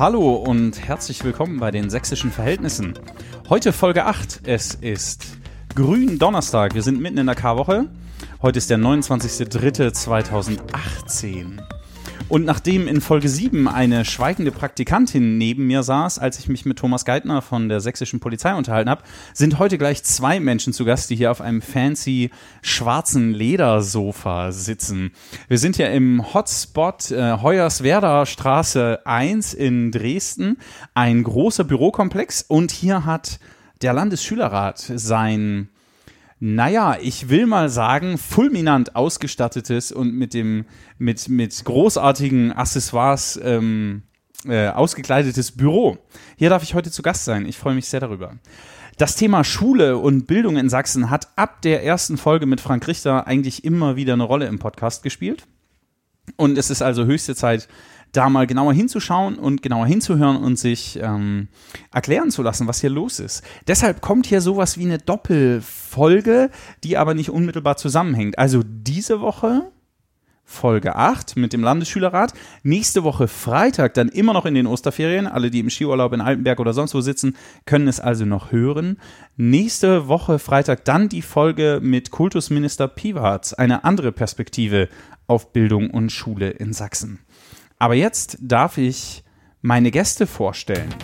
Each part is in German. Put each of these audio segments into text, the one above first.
Hallo und herzlich willkommen bei den sächsischen Verhältnissen. Heute Folge 8. Es ist Grün Donnerstag. Wir sind mitten in der Karwoche. Heute ist der 29.03.2018. Und nachdem in Folge 7 eine schweigende Praktikantin neben mir saß, als ich mich mit Thomas Geithner von der sächsischen Polizei unterhalten habe, sind heute gleich zwei Menschen zu Gast, die hier auf einem fancy schwarzen Ledersofa sitzen. Wir sind ja im Hotspot äh, Hoyerswerda Straße 1 in Dresden, ein großer Bürokomplex und hier hat der Landesschülerrat sein naja, ich will mal sagen, fulminant ausgestattetes und mit dem, mit, mit großartigen Accessoires ähm, äh, ausgekleidetes Büro. Hier darf ich heute zu Gast sein. Ich freue mich sehr darüber. Das Thema Schule und Bildung in Sachsen hat ab der ersten Folge mit Frank Richter eigentlich immer wieder eine Rolle im Podcast gespielt. Und es ist also höchste Zeit, da mal genauer hinzuschauen und genauer hinzuhören und sich ähm, erklären zu lassen, was hier los ist. Deshalb kommt hier sowas wie eine Doppelfolge, die aber nicht unmittelbar zusammenhängt. Also diese Woche Folge 8 mit dem Landesschülerrat. Nächste Woche Freitag dann immer noch in den Osterferien. Alle, die im Skiurlaub in Altenberg oder sonst wo sitzen, können es also noch hören. Nächste Woche Freitag dann die Folge mit Kultusminister Piwarz. Eine andere Perspektive auf Bildung und Schule in Sachsen. Aber jetzt darf ich meine Gäste vorstellen.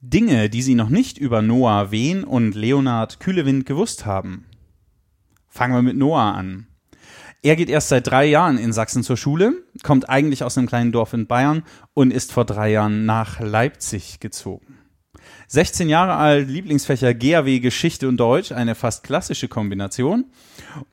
Dinge, die Sie noch nicht über Noah Wehn und Leonhard Kühlewind gewusst haben. Fangen wir mit Noah an. Er geht erst seit drei Jahren in Sachsen zur Schule, kommt eigentlich aus einem kleinen Dorf in Bayern und ist vor drei Jahren nach Leipzig gezogen. 16 Jahre alt, Lieblingsfächer GAW, Geschichte und Deutsch, eine fast klassische Kombination.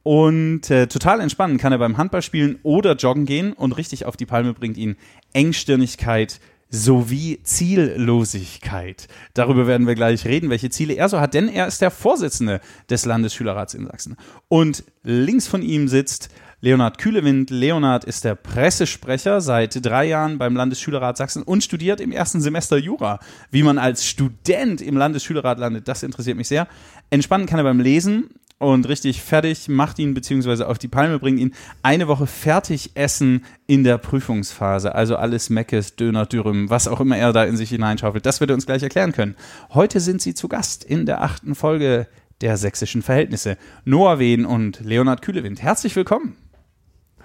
Und äh, total entspannen kann er beim Handballspielen oder Joggen gehen und richtig auf die Palme bringt ihn Engstirnigkeit sowie Ziellosigkeit. Darüber werden wir gleich reden, welche Ziele er so hat, denn er ist der Vorsitzende des Landesschülerrats in Sachsen. Und links von ihm sitzt Leonhard Kühlewind. Leonhard ist der Pressesprecher seit drei Jahren beim Landesschülerrat Sachsen und studiert im ersten Semester Jura. Wie man als Student im Landesschülerrat landet, das interessiert mich sehr. Entspannen kann er beim Lesen und richtig fertig macht ihn beziehungsweise auf die Palme bringt ihn eine Woche fertig essen in der Prüfungsphase. Also alles Meckes, Döner, Dürüm, was auch immer er da in sich hineinschaufelt. Das wird er uns gleich erklären können. Heute sind sie zu Gast in der achten Folge der sächsischen Verhältnisse. Noah Wehn und Leonhard Kühlewind. Herzlich willkommen.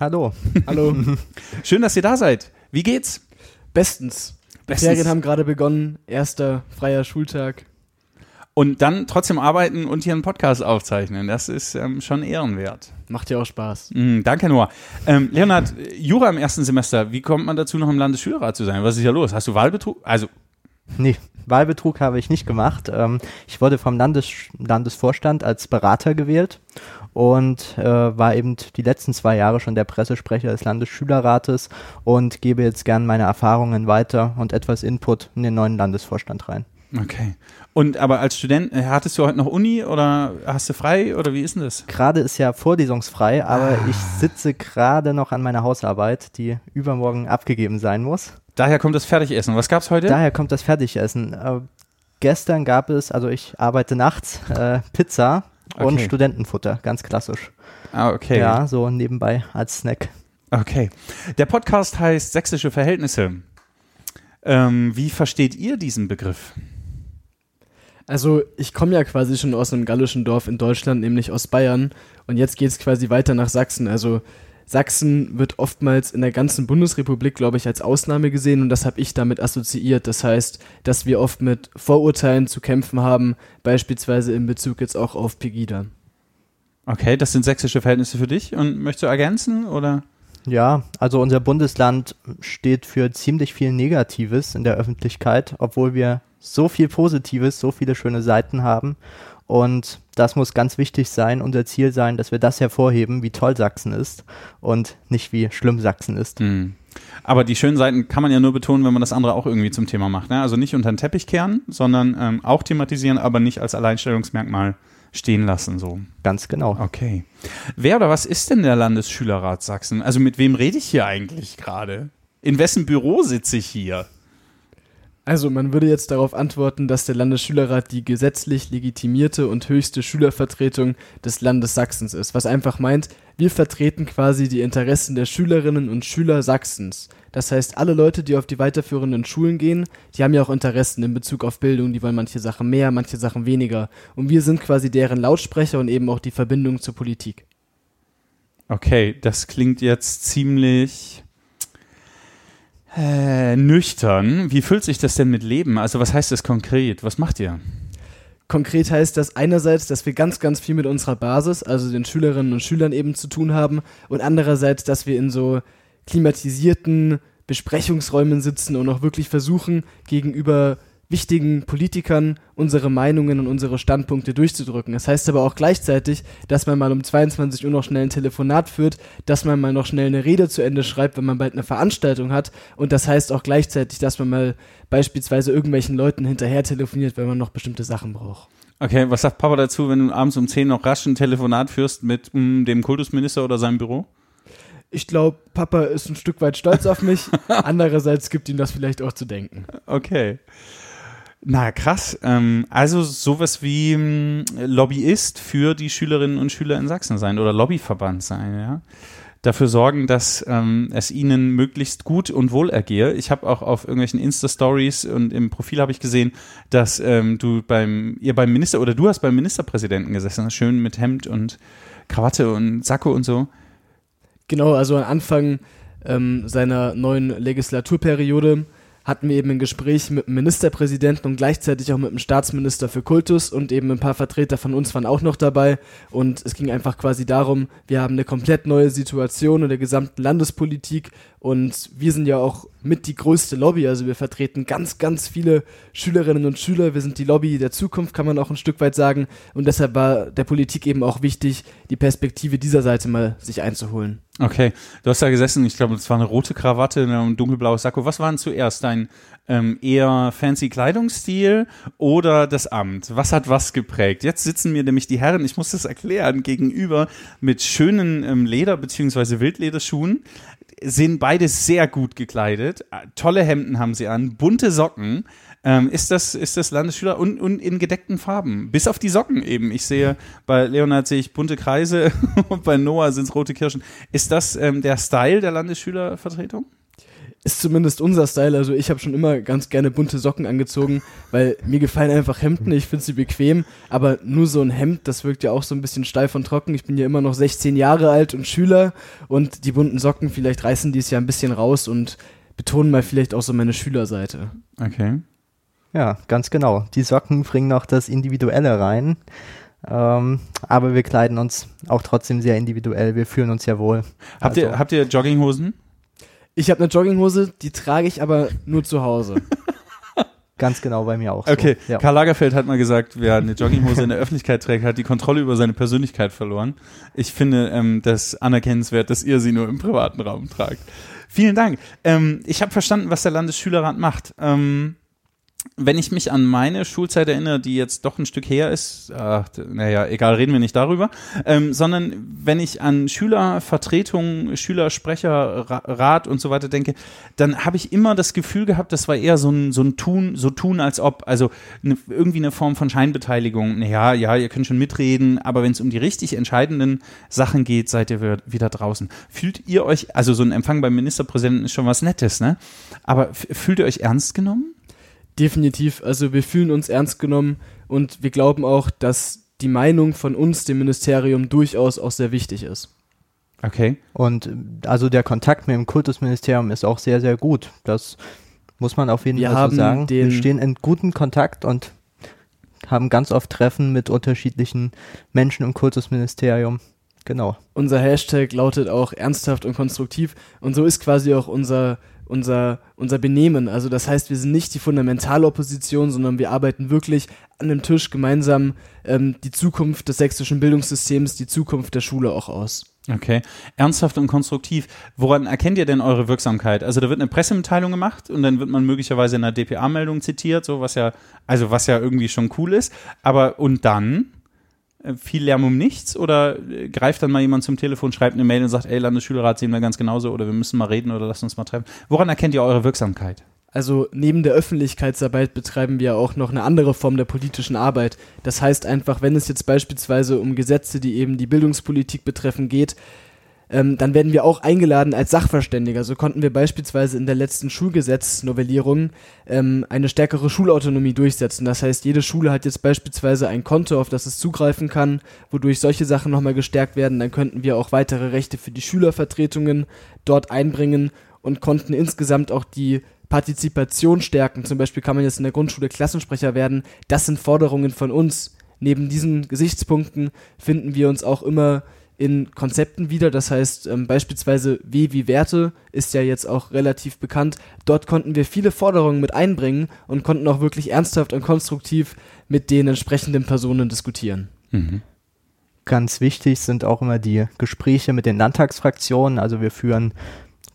Hallo. Hallo. Schön, dass ihr da seid. Wie geht's? Bestens. Die Ferien haben gerade begonnen. Erster freier Schultag. Und dann trotzdem arbeiten und hier einen Podcast aufzeichnen. Das ist ähm, schon ehrenwert. Macht ja auch Spaß. Mm, danke, Noah. Ähm, Leonhard, Jura im ersten Semester. Wie kommt man dazu, noch im Landesschülerrat zu sein? Was ist hier los? Hast du Wahlbetrug? Also. Nee, Wahlbetrug habe ich nicht gemacht. Ähm, ich wurde vom Landes Landesvorstand als Berater gewählt und äh, war eben die letzten zwei Jahre schon der Pressesprecher des Landesschülerrates und gebe jetzt gern meine Erfahrungen weiter und etwas Input in den neuen Landesvorstand rein. Okay. Und aber als Student, äh, hattest du heute noch Uni oder hast du frei oder wie ist denn das? Gerade ist ja vorlesungsfrei, aber ah. ich sitze gerade noch an meiner Hausarbeit, die übermorgen abgegeben sein muss. Daher kommt das Fertigessen. Was gab es heute? Daher kommt das Fertigessen. Äh, gestern gab es, also ich arbeite nachts, äh, Pizza Okay. Und Studentenfutter, ganz klassisch. Ah, okay. Ja, so nebenbei als Snack. Okay. Der Podcast heißt Sächsische Verhältnisse. Ähm, wie versteht ihr diesen Begriff? Also, ich komme ja quasi schon aus einem gallischen Dorf in Deutschland, nämlich aus Bayern. Und jetzt geht es quasi weiter nach Sachsen. Also, Sachsen wird oftmals in der ganzen Bundesrepublik, glaube ich, als Ausnahme gesehen und das habe ich damit assoziiert. Das heißt, dass wir oft mit Vorurteilen zu kämpfen haben, beispielsweise in Bezug jetzt auch auf Pegida. Okay, das sind sächsische Verhältnisse für dich und möchtest du ergänzen oder? Ja, also unser Bundesland steht für ziemlich viel Negatives in der Öffentlichkeit, obwohl wir so viel Positives, so viele schöne Seiten haben. Und das muss ganz wichtig sein, unser Ziel sein, dass wir das hervorheben, wie toll Sachsen ist und nicht wie schlimm Sachsen ist. Mhm. Aber die schönen Seiten kann man ja nur betonen, wenn man das andere auch irgendwie zum Thema macht. Ne? Also nicht unter den Teppich kehren, sondern ähm, auch thematisieren, aber nicht als Alleinstellungsmerkmal stehen lassen. So. Ganz genau. Okay. Wer oder was ist denn der Landesschülerrat Sachsen? Also mit wem rede ich hier eigentlich gerade? In wessen Büro sitze ich hier? Also man würde jetzt darauf antworten, dass der Landesschülerrat die gesetzlich legitimierte und höchste Schülervertretung des Landes Sachsens ist, was einfach meint, wir vertreten quasi die Interessen der Schülerinnen und Schüler Sachsens. Das heißt, alle Leute, die auf die weiterführenden Schulen gehen, die haben ja auch Interessen in Bezug auf Bildung, die wollen manche Sachen mehr, manche Sachen weniger. Und wir sind quasi deren Lautsprecher und eben auch die Verbindung zur Politik. Okay, das klingt jetzt ziemlich äh, nüchtern. Wie fühlt sich das denn mit Leben? Also was heißt das konkret? Was macht ihr? Konkret heißt das einerseits, dass wir ganz, ganz viel mit unserer Basis, also den Schülerinnen und Schülern eben zu tun haben und andererseits, dass wir in so klimatisierten Besprechungsräumen sitzen und auch wirklich versuchen, gegenüber wichtigen Politikern unsere Meinungen und unsere Standpunkte durchzudrücken. Das heißt aber auch gleichzeitig, dass man mal um 22 Uhr noch schnell ein Telefonat führt, dass man mal noch schnell eine Rede zu Ende schreibt, wenn man bald eine Veranstaltung hat. Und das heißt auch gleichzeitig, dass man mal beispielsweise irgendwelchen Leuten hinterher telefoniert, wenn man noch bestimmte Sachen braucht. Okay, was sagt Papa dazu, wenn du abends um 10 noch rasch ein Telefonat führst mit mh, mm, dem Kultusminister oder seinem Büro? Ich glaube, Papa ist ein Stück weit stolz auf mich. Andererseits gibt ihm das vielleicht auch zu denken. Okay. Na krass. Ähm, also sowas wie ähm, Lobbyist für die Schülerinnen und Schüler in Sachsen sein oder Lobbyverband sein, ja. Dafür sorgen, dass ähm, es ihnen möglichst gut und wohl ergehe. Ich habe auch auf irgendwelchen Insta-Stories und im Profil habe ich gesehen, dass ähm, du beim, ihr beim Minister oder du hast beim Ministerpräsidenten gesessen, schön mit Hemd und Krawatte und Sakko und so. Genau, also am Anfang ähm, seiner neuen Legislaturperiode hatten wir eben ein Gespräch mit dem Ministerpräsidenten und gleichzeitig auch mit dem Staatsminister für Kultus und eben ein paar Vertreter von uns waren auch noch dabei. Und es ging einfach quasi darum, wir haben eine komplett neue Situation in der gesamten Landespolitik und wir sind ja auch mit die größte Lobby. Also wir vertreten ganz, ganz viele Schülerinnen und Schüler. Wir sind die Lobby der Zukunft, kann man auch ein Stück weit sagen. Und deshalb war der Politik eben auch wichtig, die Perspektive dieser Seite mal sich einzuholen. Okay, du hast da gesessen, ich glaube, es war eine rote Krawatte und ein dunkelblaues Sakko. Was waren zuerst dein ähm, eher fancy Kleidungsstil oder das Amt? Was hat was geprägt? Jetzt sitzen mir nämlich die Herren, ich muss das erklären, gegenüber mit schönen ähm, Leder- bzw. Wildlederschuhen sind beide sehr gut gekleidet. Tolle Hemden haben sie an, bunte Socken. Ähm, ist, das, ist das Landesschüler und, und in gedeckten Farben. Bis auf die Socken eben. Ich sehe, bei Leonard sehe ich bunte Kreise und bei Noah sind es rote Kirschen. Ist das ähm, der Style der Landesschülervertretung? ist zumindest unser Style. Also ich habe schon immer ganz gerne bunte Socken angezogen, weil mir gefallen einfach Hemden, ich finde sie bequem, aber nur so ein Hemd, das wirkt ja auch so ein bisschen steif und trocken. Ich bin ja immer noch 16 Jahre alt und Schüler und die bunten Socken, vielleicht reißen die es ja ein bisschen raus und betonen mal vielleicht auch so meine Schülerseite. Okay. Ja, ganz genau. Die Socken bringen noch das Individuelle rein. Ähm, aber wir kleiden uns auch trotzdem sehr individuell. Wir fühlen uns ja wohl. Habt, also. ihr, habt ihr Jogginghosen? Ich habe eine Jogginghose, die trage ich aber nur zu Hause. Ganz genau bei mir auch. So. Okay, ja. Karl Lagerfeld hat mal gesagt, wer eine Jogginghose in der Öffentlichkeit trägt, hat die Kontrolle über seine Persönlichkeit verloren. Ich finde ähm, das anerkennenswert, dass ihr sie nur im privaten Raum tragt. Vielen Dank. Ähm, ich habe verstanden, was der Landesschülerrat macht. Ähm, wenn ich mich an meine Schulzeit erinnere, die jetzt doch ein Stück her ist, ach, naja, egal, reden wir nicht darüber, ähm, sondern wenn ich an Schülervertretung, Schülersprecherrat und so weiter denke, dann habe ich immer das Gefühl gehabt, das war eher so ein, so ein Tun, so tun als ob, also ne, irgendwie eine Form von Scheinbeteiligung. Naja, ja, ihr könnt schon mitreden, aber wenn es um die richtig entscheidenden Sachen geht, seid ihr wieder draußen. Fühlt ihr euch, also so ein Empfang beim Ministerpräsidenten ist schon was Nettes, ne? Aber fühlt ihr euch ernst genommen? Definitiv. Also wir fühlen uns ernst genommen und wir glauben auch, dass die Meinung von uns, dem Ministerium, durchaus auch sehr wichtig ist. Okay. Und also der Kontakt mit dem Kultusministerium ist auch sehr, sehr gut. Das muss man auf jeden wir Fall so sagen. wir stehen in gutem Kontakt und haben ganz oft Treffen mit unterschiedlichen Menschen im Kultusministerium. Genau. Unser Hashtag lautet auch ernsthaft und konstruktiv und so ist quasi auch unser unser, unser Benehmen. Also das heißt, wir sind nicht die fundamentale Opposition, sondern wir arbeiten wirklich an dem Tisch gemeinsam ähm, die Zukunft des sächsischen Bildungssystems, die Zukunft der Schule auch aus. Okay, ernsthaft und konstruktiv. Woran erkennt ihr denn eure Wirksamkeit? Also da wird eine Pressemitteilung gemacht und dann wird man möglicherweise in einer DPA-Meldung zitiert, so was ja, also was ja irgendwie schon cool ist. Aber und dann? Äh, viel Lärm um nichts oder äh, greift dann mal jemand zum Telefon, schreibt eine Mail und sagt, ey, Landesschülerrat sehen wir ganz genauso oder wir müssen mal reden oder lasst uns mal treffen. Woran erkennt ihr eure Wirksamkeit? Also neben der Öffentlichkeitsarbeit betreiben wir auch noch eine andere Form der politischen Arbeit. Das heißt einfach, wenn es jetzt beispielsweise um Gesetze, die eben die Bildungspolitik betreffen, geht, ähm, dann werden wir auch eingeladen als Sachverständiger. So konnten wir beispielsweise in der letzten Schulgesetznovellierung ähm, eine stärkere Schulautonomie durchsetzen. Das heißt, jede Schule hat jetzt beispielsweise ein Konto, auf das es zugreifen kann, wodurch solche Sachen nochmal gestärkt werden. Dann könnten wir auch weitere Rechte für die Schülervertretungen dort einbringen und konnten insgesamt auch die Partizipation stärken. Zum Beispiel kann man jetzt in der Grundschule Klassensprecher werden. Das sind Forderungen von uns. Neben diesen Gesichtspunkten finden wir uns auch immer in Konzepten wieder. Das heißt, ähm, beispielsweise W wie Werte ist ja jetzt auch relativ bekannt. Dort konnten wir viele Forderungen mit einbringen und konnten auch wirklich ernsthaft und konstruktiv mit den entsprechenden Personen diskutieren. Mhm. Ganz wichtig sind auch immer die Gespräche mit den Landtagsfraktionen. Also wir führen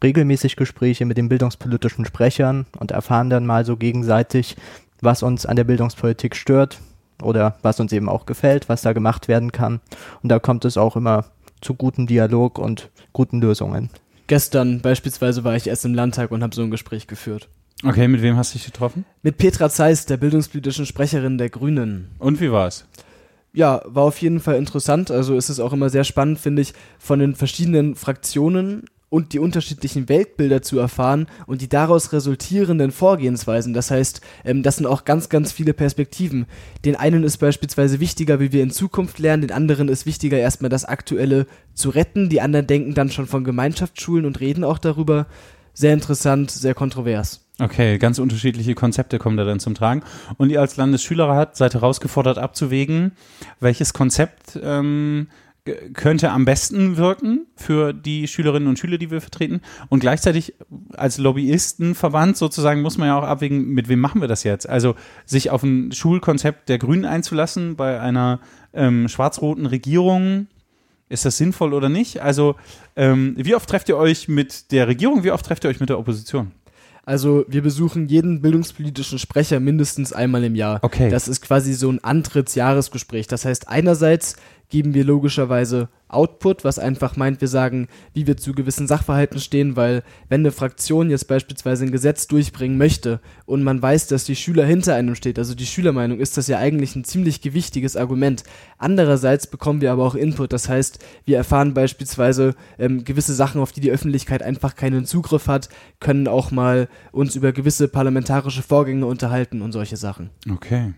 regelmäßig Gespräche mit den bildungspolitischen Sprechern und erfahren dann mal so gegenseitig, was uns an der Bildungspolitik stört oder was uns eben auch gefällt, was da gemacht werden kann. Und da kommt es auch immer zu gutem Dialog und guten Lösungen. Gestern beispielsweise war ich erst im Landtag und habe so ein Gespräch geführt. Okay, mit wem hast du dich getroffen? Mit Petra Zeiss, der bildungspolitischen Sprecherin der Grünen. Und wie war es? Ja, war auf jeden Fall interessant. Also ist es auch immer sehr spannend, finde ich, von den verschiedenen Fraktionen und die unterschiedlichen Weltbilder zu erfahren und die daraus resultierenden Vorgehensweisen. Das heißt, ähm, das sind auch ganz, ganz viele Perspektiven. Den einen ist beispielsweise wichtiger, wie wir in Zukunft lernen, den anderen ist wichtiger, erstmal das Aktuelle zu retten. Die anderen denken dann schon von Gemeinschaftsschulen und reden auch darüber. Sehr interessant, sehr kontrovers. Okay, ganz unterschiedliche Konzepte kommen da dann zum Tragen. Und ihr als Landesschülerrat seid herausgefordert abzuwägen, welches Konzept ähm, könnte am besten wirken für die Schülerinnen und Schüler, die wir vertreten. Und gleichzeitig als Lobbyistenverband sozusagen muss man ja auch abwägen, mit wem machen wir das jetzt? Also sich auf ein Schulkonzept der Grünen einzulassen bei einer ähm, schwarz-roten Regierung, ist das sinnvoll oder nicht? Also ähm, wie oft trefft ihr euch mit der Regierung, wie oft trefft ihr euch mit der Opposition? Also wir besuchen jeden bildungspolitischen Sprecher mindestens einmal im Jahr. Okay. Das ist quasi so ein Antrittsjahresgespräch. Das heißt, einerseits geben wir logischerweise Output, was einfach meint, wir sagen, wie wir zu gewissen Sachverhalten stehen, weil wenn eine Fraktion jetzt beispielsweise ein Gesetz durchbringen möchte und man weiß, dass die Schüler hinter einem steht, also die Schülermeinung, ist das ja eigentlich ein ziemlich gewichtiges Argument. Andererseits bekommen wir aber auch Input, das heißt, wir erfahren beispielsweise ähm, gewisse Sachen, auf die die Öffentlichkeit einfach keinen Zugriff hat, können auch mal uns über gewisse parlamentarische Vorgänge unterhalten und solche Sachen. Okay.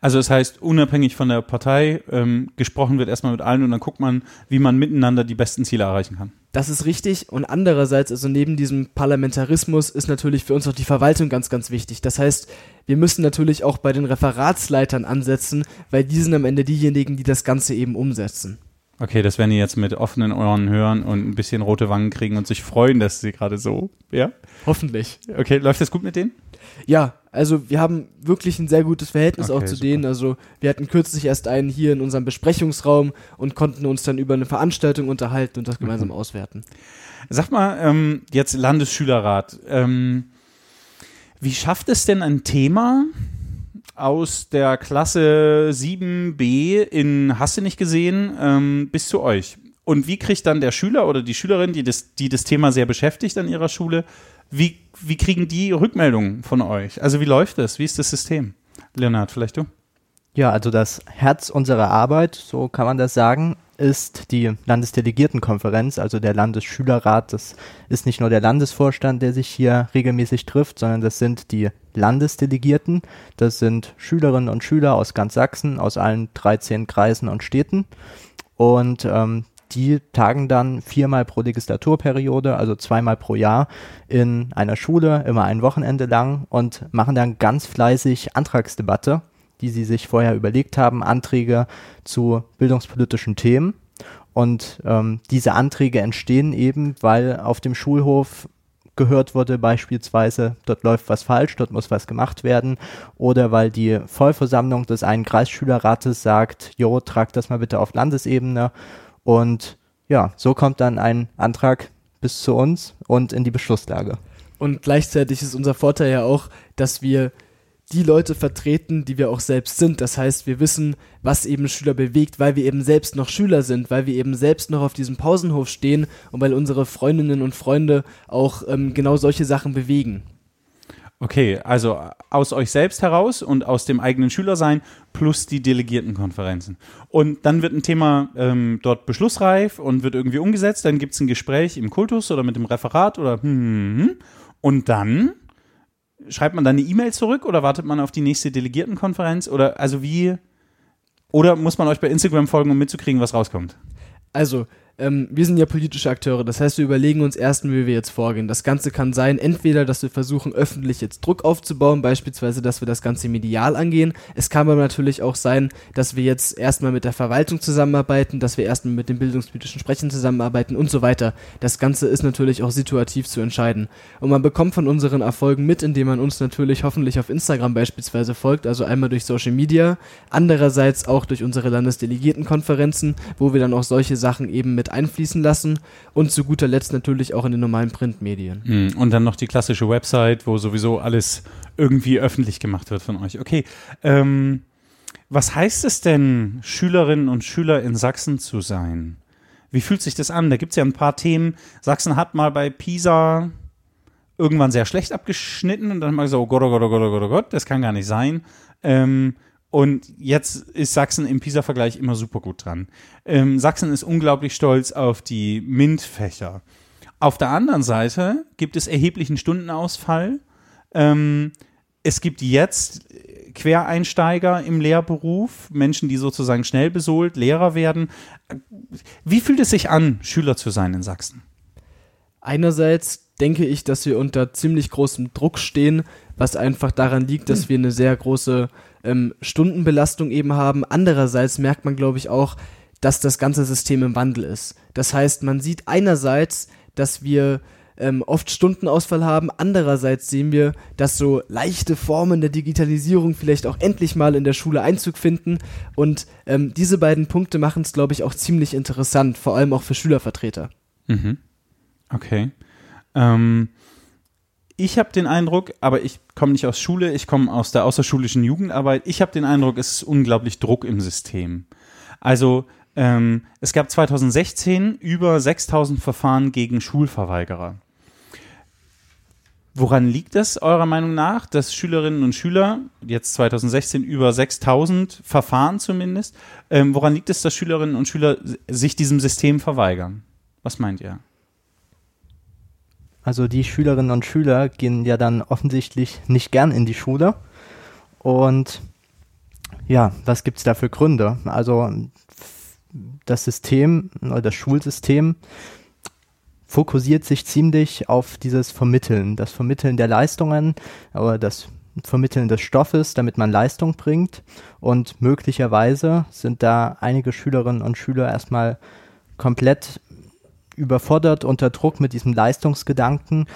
Also das heißt, unabhängig von der Partei, ähm, gesprochen wird erstmal mit allen und dann guckt man, wie man miteinander die besten Ziele erreichen kann. Das ist richtig und andererseits, also neben diesem Parlamentarismus ist natürlich für uns auch die Verwaltung ganz, ganz wichtig. Das heißt, wir müssen natürlich auch bei den Referatsleitern ansetzen, weil die sind am Ende diejenigen, die das Ganze eben umsetzen. Okay, das werden die jetzt mit offenen Ohren hören und ein bisschen rote Wangen kriegen und sich freuen, dass sie gerade so, ja? Hoffentlich. Okay, läuft das gut mit denen? Ja, also wir haben wirklich ein sehr gutes Verhältnis okay, auch zu super. denen. Also wir hatten kürzlich erst einen hier in unserem Besprechungsraum und konnten uns dann über eine Veranstaltung unterhalten und das gemeinsam mhm. auswerten. Sag mal, ähm, jetzt Landesschülerrat. Ähm, wie schafft es denn ein Thema aus der Klasse 7b in Hasse nicht gesehen ähm, bis zu euch? Und wie kriegt dann der Schüler oder die Schülerin, die das, die das Thema sehr beschäftigt an ihrer Schule, wie, wie kriegen die Rückmeldungen von euch? Also wie läuft das? Wie ist das System? Leonhard, vielleicht du? Ja, also das Herz unserer Arbeit, so kann man das sagen, ist die Landesdelegiertenkonferenz, also der Landesschülerrat. Das ist nicht nur der Landesvorstand, der sich hier regelmäßig trifft, sondern das sind die Landesdelegierten. Das sind Schülerinnen und Schüler aus ganz Sachsen, aus allen 13 Kreisen und Städten. Und ähm, die tagen dann viermal pro Legislaturperiode, also zweimal pro Jahr in einer Schule, immer ein Wochenende lang und machen dann ganz fleißig Antragsdebatte, die sie sich vorher überlegt haben, Anträge zu bildungspolitischen Themen. Und ähm, diese Anträge entstehen eben, weil auf dem Schulhof gehört wurde, beispielsweise, dort läuft was falsch, dort muss was gemacht werden, oder weil die Vollversammlung des einen Kreisschülerrates sagt, jo, trag das mal bitte auf Landesebene und ja, so kommt dann ein Antrag bis zu uns und in die Beschlusslage. Und gleichzeitig ist unser Vorteil ja auch, dass wir die Leute vertreten, die wir auch selbst sind. Das heißt, wir wissen, was eben Schüler bewegt, weil wir eben selbst noch Schüler sind, weil wir eben selbst noch auf diesem Pausenhof stehen und weil unsere Freundinnen und Freunde auch ähm, genau solche Sachen bewegen. Okay, also aus euch selbst heraus und aus dem eigenen Schülersein plus die Delegiertenkonferenzen. Und dann wird ein Thema ähm, dort beschlussreif und wird irgendwie umgesetzt. Dann gibt es ein Gespräch im Kultus oder mit dem Referat oder hm, hm, hm. und dann schreibt man dann eine E-Mail zurück oder wartet man auf die nächste Delegiertenkonferenz oder also wie oder muss man euch bei Instagram folgen, um mitzukriegen, was rauskommt? Also, ähm, wir sind ja politische Akteure, das heißt, wir überlegen uns erst, wie wir jetzt vorgehen. Das Ganze kann sein, entweder, dass wir versuchen, öffentlich jetzt Druck aufzubauen, beispielsweise, dass wir das Ganze medial angehen. Es kann aber natürlich auch sein, dass wir jetzt erstmal mit der Verwaltung zusammenarbeiten, dass wir erstmal mit den bildungspolitischen Sprechern zusammenarbeiten und so weiter. Das Ganze ist natürlich auch situativ zu entscheiden. Und man bekommt von unseren Erfolgen mit, indem man uns natürlich hoffentlich auf Instagram beispielsweise folgt, also einmal durch Social Media, andererseits auch durch unsere Landesdelegiertenkonferenzen, wo wir dann auch solche Sachen eben mit einfließen lassen und zu guter Letzt natürlich auch in den normalen Printmedien. Hm, Und dann noch die klassische Website, wo sowieso alles irgendwie öffentlich gemacht wird von euch. Okay. Ähm, was heißt es denn, Schülerinnen und Schüler in Sachsen zu sein? Wie fühlt sich das an? Da gibt es ja ein paar Themen. Sachsen hat mal bei PISA irgendwann sehr schlecht abgeschnitten und dann mal so, oh Gott, oh Gott, oh Gott, oh Gott, oh Gott, das kann gar nicht sein. Ähm, und jetzt ist Sachsen im PISA-Vergleich immer super gut dran. Ähm, Sachsen ist unglaublich stolz auf die MINT-Fächer. Auf der anderen Seite gibt es erheblichen Stundenausfall. Ähm, es gibt jetzt Quereinsteiger im Lehrberuf, Menschen, die sozusagen schnell besohlt Lehrer werden. Wie fühlt es sich an, Schüler zu sein in Sachsen? Einerseits denke ich, dass wir unter ziemlich großem Druck stehen, was einfach daran liegt, dass wir eine sehr große ähm, Stundenbelastung eben haben. Andererseits merkt man, glaube ich, auch, dass das ganze System im Wandel ist. Das heißt, man sieht einerseits, dass wir ähm, oft Stundenausfall haben. Andererseits sehen wir, dass so leichte Formen der Digitalisierung vielleicht auch endlich mal in der Schule Einzug finden. Und ähm, diese beiden Punkte machen es, glaube ich, auch ziemlich interessant, vor allem auch für Schülervertreter. Mhm. Okay. Ähm, ich habe den Eindruck, aber ich komme nicht aus Schule, ich komme aus der außerschulischen Jugendarbeit. Ich habe den Eindruck, es ist unglaublich Druck im System. Also ähm, es gab 2016 über 6000 Verfahren gegen Schulverweigerer. Woran liegt es eurer Meinung nach, dass Schülerinnen und Schüler, jetzt 2016 über 6000 Verfahren zumindest, ähm, woran liegt es, dass Schülerinnen und Schüler sich diesem System verweigern? Was meint ihr? Also die Schülerinnen und Schüler gehen ja dann offensichtlich nicht gern in die Schule. Und ja, was gibt es da für Gründe? Also das System oder das Schulsystem fokussiert sich ziemlich auf dieses Vermitteln, das Vermitteln der Leistungen oder das Vermitteln des Stoffes, damit man Leistung bringt. Und möglicherweise sind da einige Schülerinnen und Schüler erstmal komplett überfordert unter Druck mit diesem Leistungsgedanken,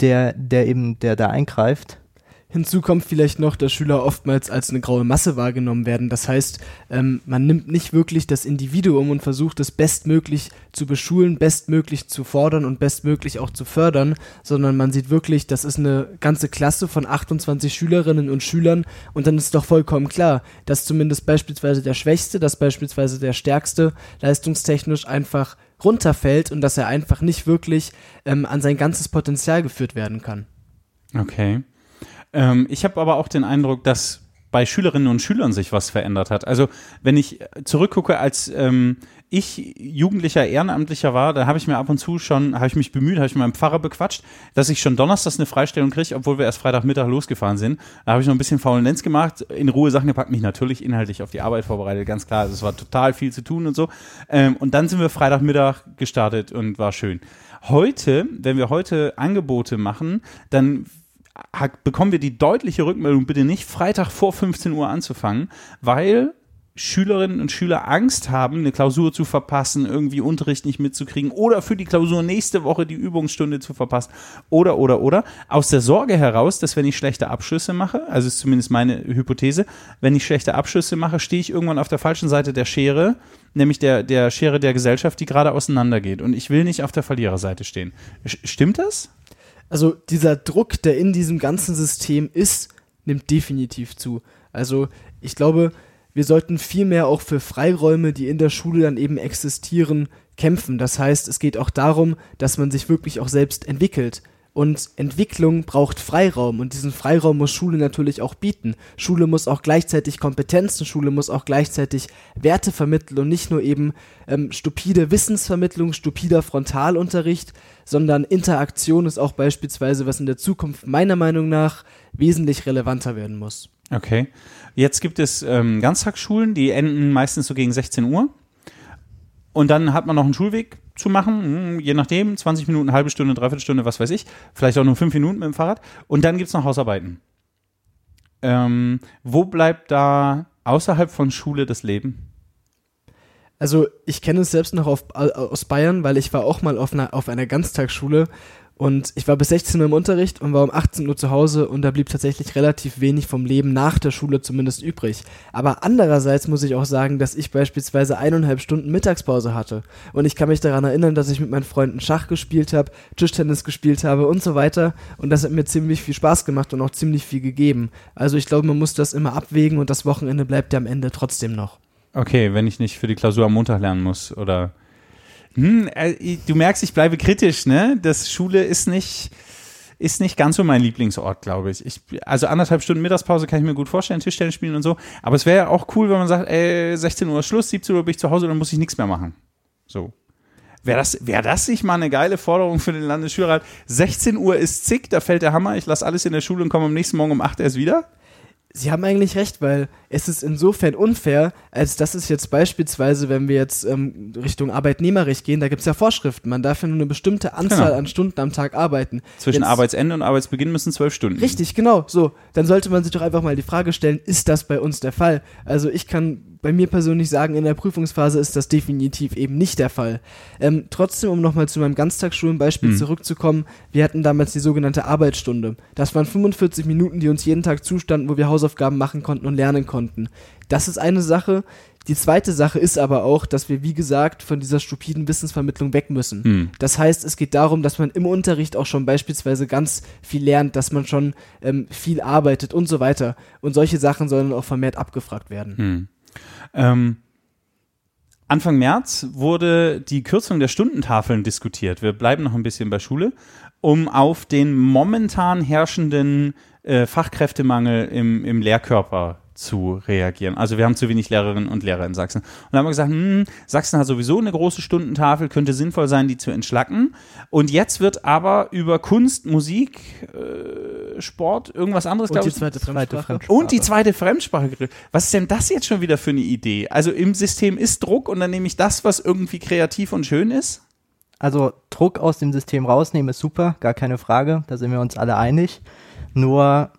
der, der eben, der da eingreift. Hinzu kommt vielleicht noch, dass Schüler oftmals als eine graue Masse wahrgenommen werden. Das heißt, ähm, man nimmt nicht wirklich das Individuum und versucht es bestmöglich zu beschulen, bestmöglich zu fordern und bestmöglich auch zu fördern, sondern man sieht wirklich, das ist eine ganze Klasse von 28 Schülerinnen und Schülern und dann ist doch vollkommen klar, dass zumindest beispielsweise der Schwächste, dass beispielsweise der Stärkste leistungstechnisch einfach runterfällt und dass er einfach nicht wirklich ähm, an sein ganzes Potenzial geführt werden kann. Okay. Ähm, ich habe aber auch den Eindruck, dass bei Schülerinnen und Schülern sich was verändert hat. Also wenn ich zurückgucke, als ähm, ich Jugendlicher Ehrenamtlicher war, da habe ich mir ab und zu schon, habe ich mich bemüht, habe ich mit meinem Pfarrer bequatscht, dass ich schon donnerstags eine Freistellung kriege, obwohl wir erst Freitagmittag losgefahren sind. Da habe ich noch ein bisschen Faulenz gemacht, in Ruhe Sachen gepackt, mich natürlich inhaltlich auf die Arbeit vorbereitet, ganz klar. Also es war total viel zu tun und so. Ähm, und dann sind wir Freitagmittag gestartet und war schön. Heute, wenn wir heute Angebote machen, dann bekommen wir die deutliche Rückmeldung, bitte nicht Freitag vor 15 Uhr anzufangen, weil Schülerinnen und Schüler Angst haben, eine Klausur zu verpassen, irgendwie Unterricht nicht mitzukriegen oder für die Klausur nächste Woche die Übungsstunde zu verpassen oder, oder, oder. Aus der Sorge heraus, dass wenn ich schlechte Abschlüsse mache, also ist zumindest meine Hypothese, wenn ich schlechte Abschlüsse mache, stehe ich irgendwann auf der falschen Seite der Schere, nämlich der, der Schere der Gesellschaft, die gerade auseinandergeht. Und ich will nicht auf der Verliererseite stehen. Stimmt das? Also dieser Druck, der in diesem ganzen System ist, nimmt definitiv zu. Also ich glaube, wir sollten viel mehr auch für Freiräume, die in der Schule dann eben existieren, kämpfen. Das heißt, es geht auch darum, dass man sich wirklich auch selbst entwickelt. Und Entwicklung braucht Freiraum und diesen Freiraum muss Schule natürlich auch bieten. Schule muss auch gleichzeitig Kompetenzen, Schule muss auch gleichzeitig Werte vermitteln und nicht nur eben ähm, stupide Wissensvermittlung, stupider Frontalunterricht, sondern Interaktion ist auch beispielsweise, was in der Zukunft meiner Meinung nach wesentlich relevanter werden muss. Okay. Jetzt gibt es ähm, Ganztagsschulen, die enden meistens so gegen 16 Uhr. Und dann hat man noch einen Schulweg zu machen, hm, je nachdem, 20 Minuten, halbe Stunde, dreiviertel Stunde, was weiß ich, vielleicht auch nur fünf Minuten mit dem Fahrrad. Und dann gibt es noch Hausarbeiten. Ähm, wo bleibt da außerhalb von Schule das Leben? Also ich kenne es selbst noch auf, aus Bayern, weil ich war auch mal auf einer, auf einer Ganztagsschule und ich war bis 16 Uhr im Unterricht und war um 18 Uhr zu Hause und da blieb tatsächlich relativ wenig vom Leben nach der Schule zumindest übrig. Aber andererseits muss ich auch sagen, dass ich beispielsweise eineinhalb Stunden Mittagspause hatte. Und ich kann mich daran erinnern, dass ich mit meinen Freunden Schach gespielt habe, Tischtennis gespielt habe und so weiter. Und das hat mir ziemlich viel Spaß gemacht und auch ziemlich viel gegeben. Also ich glaube, man muss das immer abwägen und das Wochenende bleibt ja am Ende trotzdem noch. Okay, wenn ich nicht für die Klausur am Montag lernen muss oder hm, äh, du merkst, ich bleibe kritisch, ne? Das Schule ist nicht, ist nicht ganz so mein Lieblingsort, glaube ich. ich. Also anderthalb Stunden Mittagspause kann ich mir gut vorstellen, Tischtennis spielen und so. Aber es wäre ja auch cool, wenn man sagt, ey, 16 Uhr Schluss, 17 Uhr bin ich zu Hause, dann muss ich nichts mehr machen. So. Wäre das, wär das nicht mal eine geile Forderung für den Landesschulrat? 16 Uhr ist zick, da fällt der Hammer, ich lasse alles in der Schule und komme am nächsten Morgen um 8 erst wieder? Sie haben eigentlich recht, weil es ist insofern unfair, als dass es jetzt beispielsweise, wenn wir jetzt ähm, Richtung Arbeitnehmerrecht gehen, da gibt es ja Vorschriften. Man darf ja nur eine bestimmte Anzahl genau. an Stunden am Tag arbeiten. Zwischen jetzt, Arbeitsende und Arbeitsbeginn müssen zwölf Stunden. Richtig, genau. So, dann sollte man sich doch einfach mal die Frage stellen, ist das bei uns der Fall? Also ich kann bei mir persönlich sagen, in der Prüfungsphase ist das definitiv eben nicht der Fall. Ähm, trotzdem, um nochmal zu meinem Ganztagsschulenbeispiel mhm. zurückzukommen, wir hatten damals die sogenannte Arbeitsstunde. Das waren 45 Minuten, die uns jeden Tag zustanden, wo wir Hausaufgaben machen konnten und lernen konnten. Das ist eine Sache. Die zweite Sache ist aber auch, dass wir, wie gesagt, von dieser stupiden Wissensvermittlung weg müssen. Hm. Das heißt, es geht darum, dass man im Unterricht auch schon beispielsweise ganz viel lernt, dass man schon ähm, viel arbeitet und so weiter. Und solche Sachen sollen auch vermehrt abgefragt werden. Hm. Ähm, Anfang März wurde die Kürzung der Stundentafeln diskutiert. Wir bleiben noch ein bisschen bei Schule, um auf den momentan herrschenden äh, Fachkräftemangel im, im Lehrkörper zu reagieren. Also wir haben zu wenig Lehrerinnen und Lehrer in Sachsen. Und dann haben wir gesagt, hm, Sachsen hat sowieso eine große Stundentafel, könnte sinnvoll sein, die zu entschlacken. Und jetzt wird aber über Kunst, Musik, äh, Sport, irgendwas anderes, glaube ich. Und die zweite Fremdsprache. Und die zweite Fremdsprache. Was ist denn das jetzt schon wieder für eine Idee? Also im System ist Druck und dann nehme ich das, was irgendwie kreativ und schön ist? Also Druck aus dem System rausnehmen ist super, gar keine Frage, da sind wir uns alle einig. Nur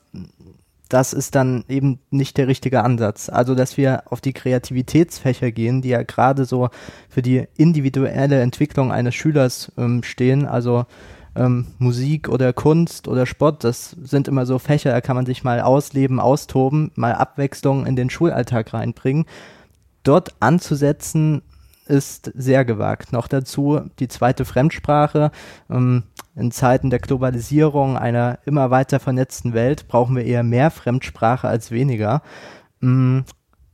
das ist dann eben nicht der richtige Ansatz. Also, dass wir auf die Kreativitätsfächer gehen, die ja gerade so für die individuelle Entwicklung eines Schülers ähm, stehen, also ähm, Musik oder Kunst oder Sport, das sind immer so Fächer, da kann man sich mal ausleben, austoben, mal Abwechslung in den Schulalltag reinbringen. Dort anzusetzen, ist sehr gewagt. Noch dazu die zweite Fremdsprache. Ähm, in Zeiten der Globalisierung einer immer weiter vernetzten Welt brauchen wir eher mehr Fremdsprache als weniger. Ähm,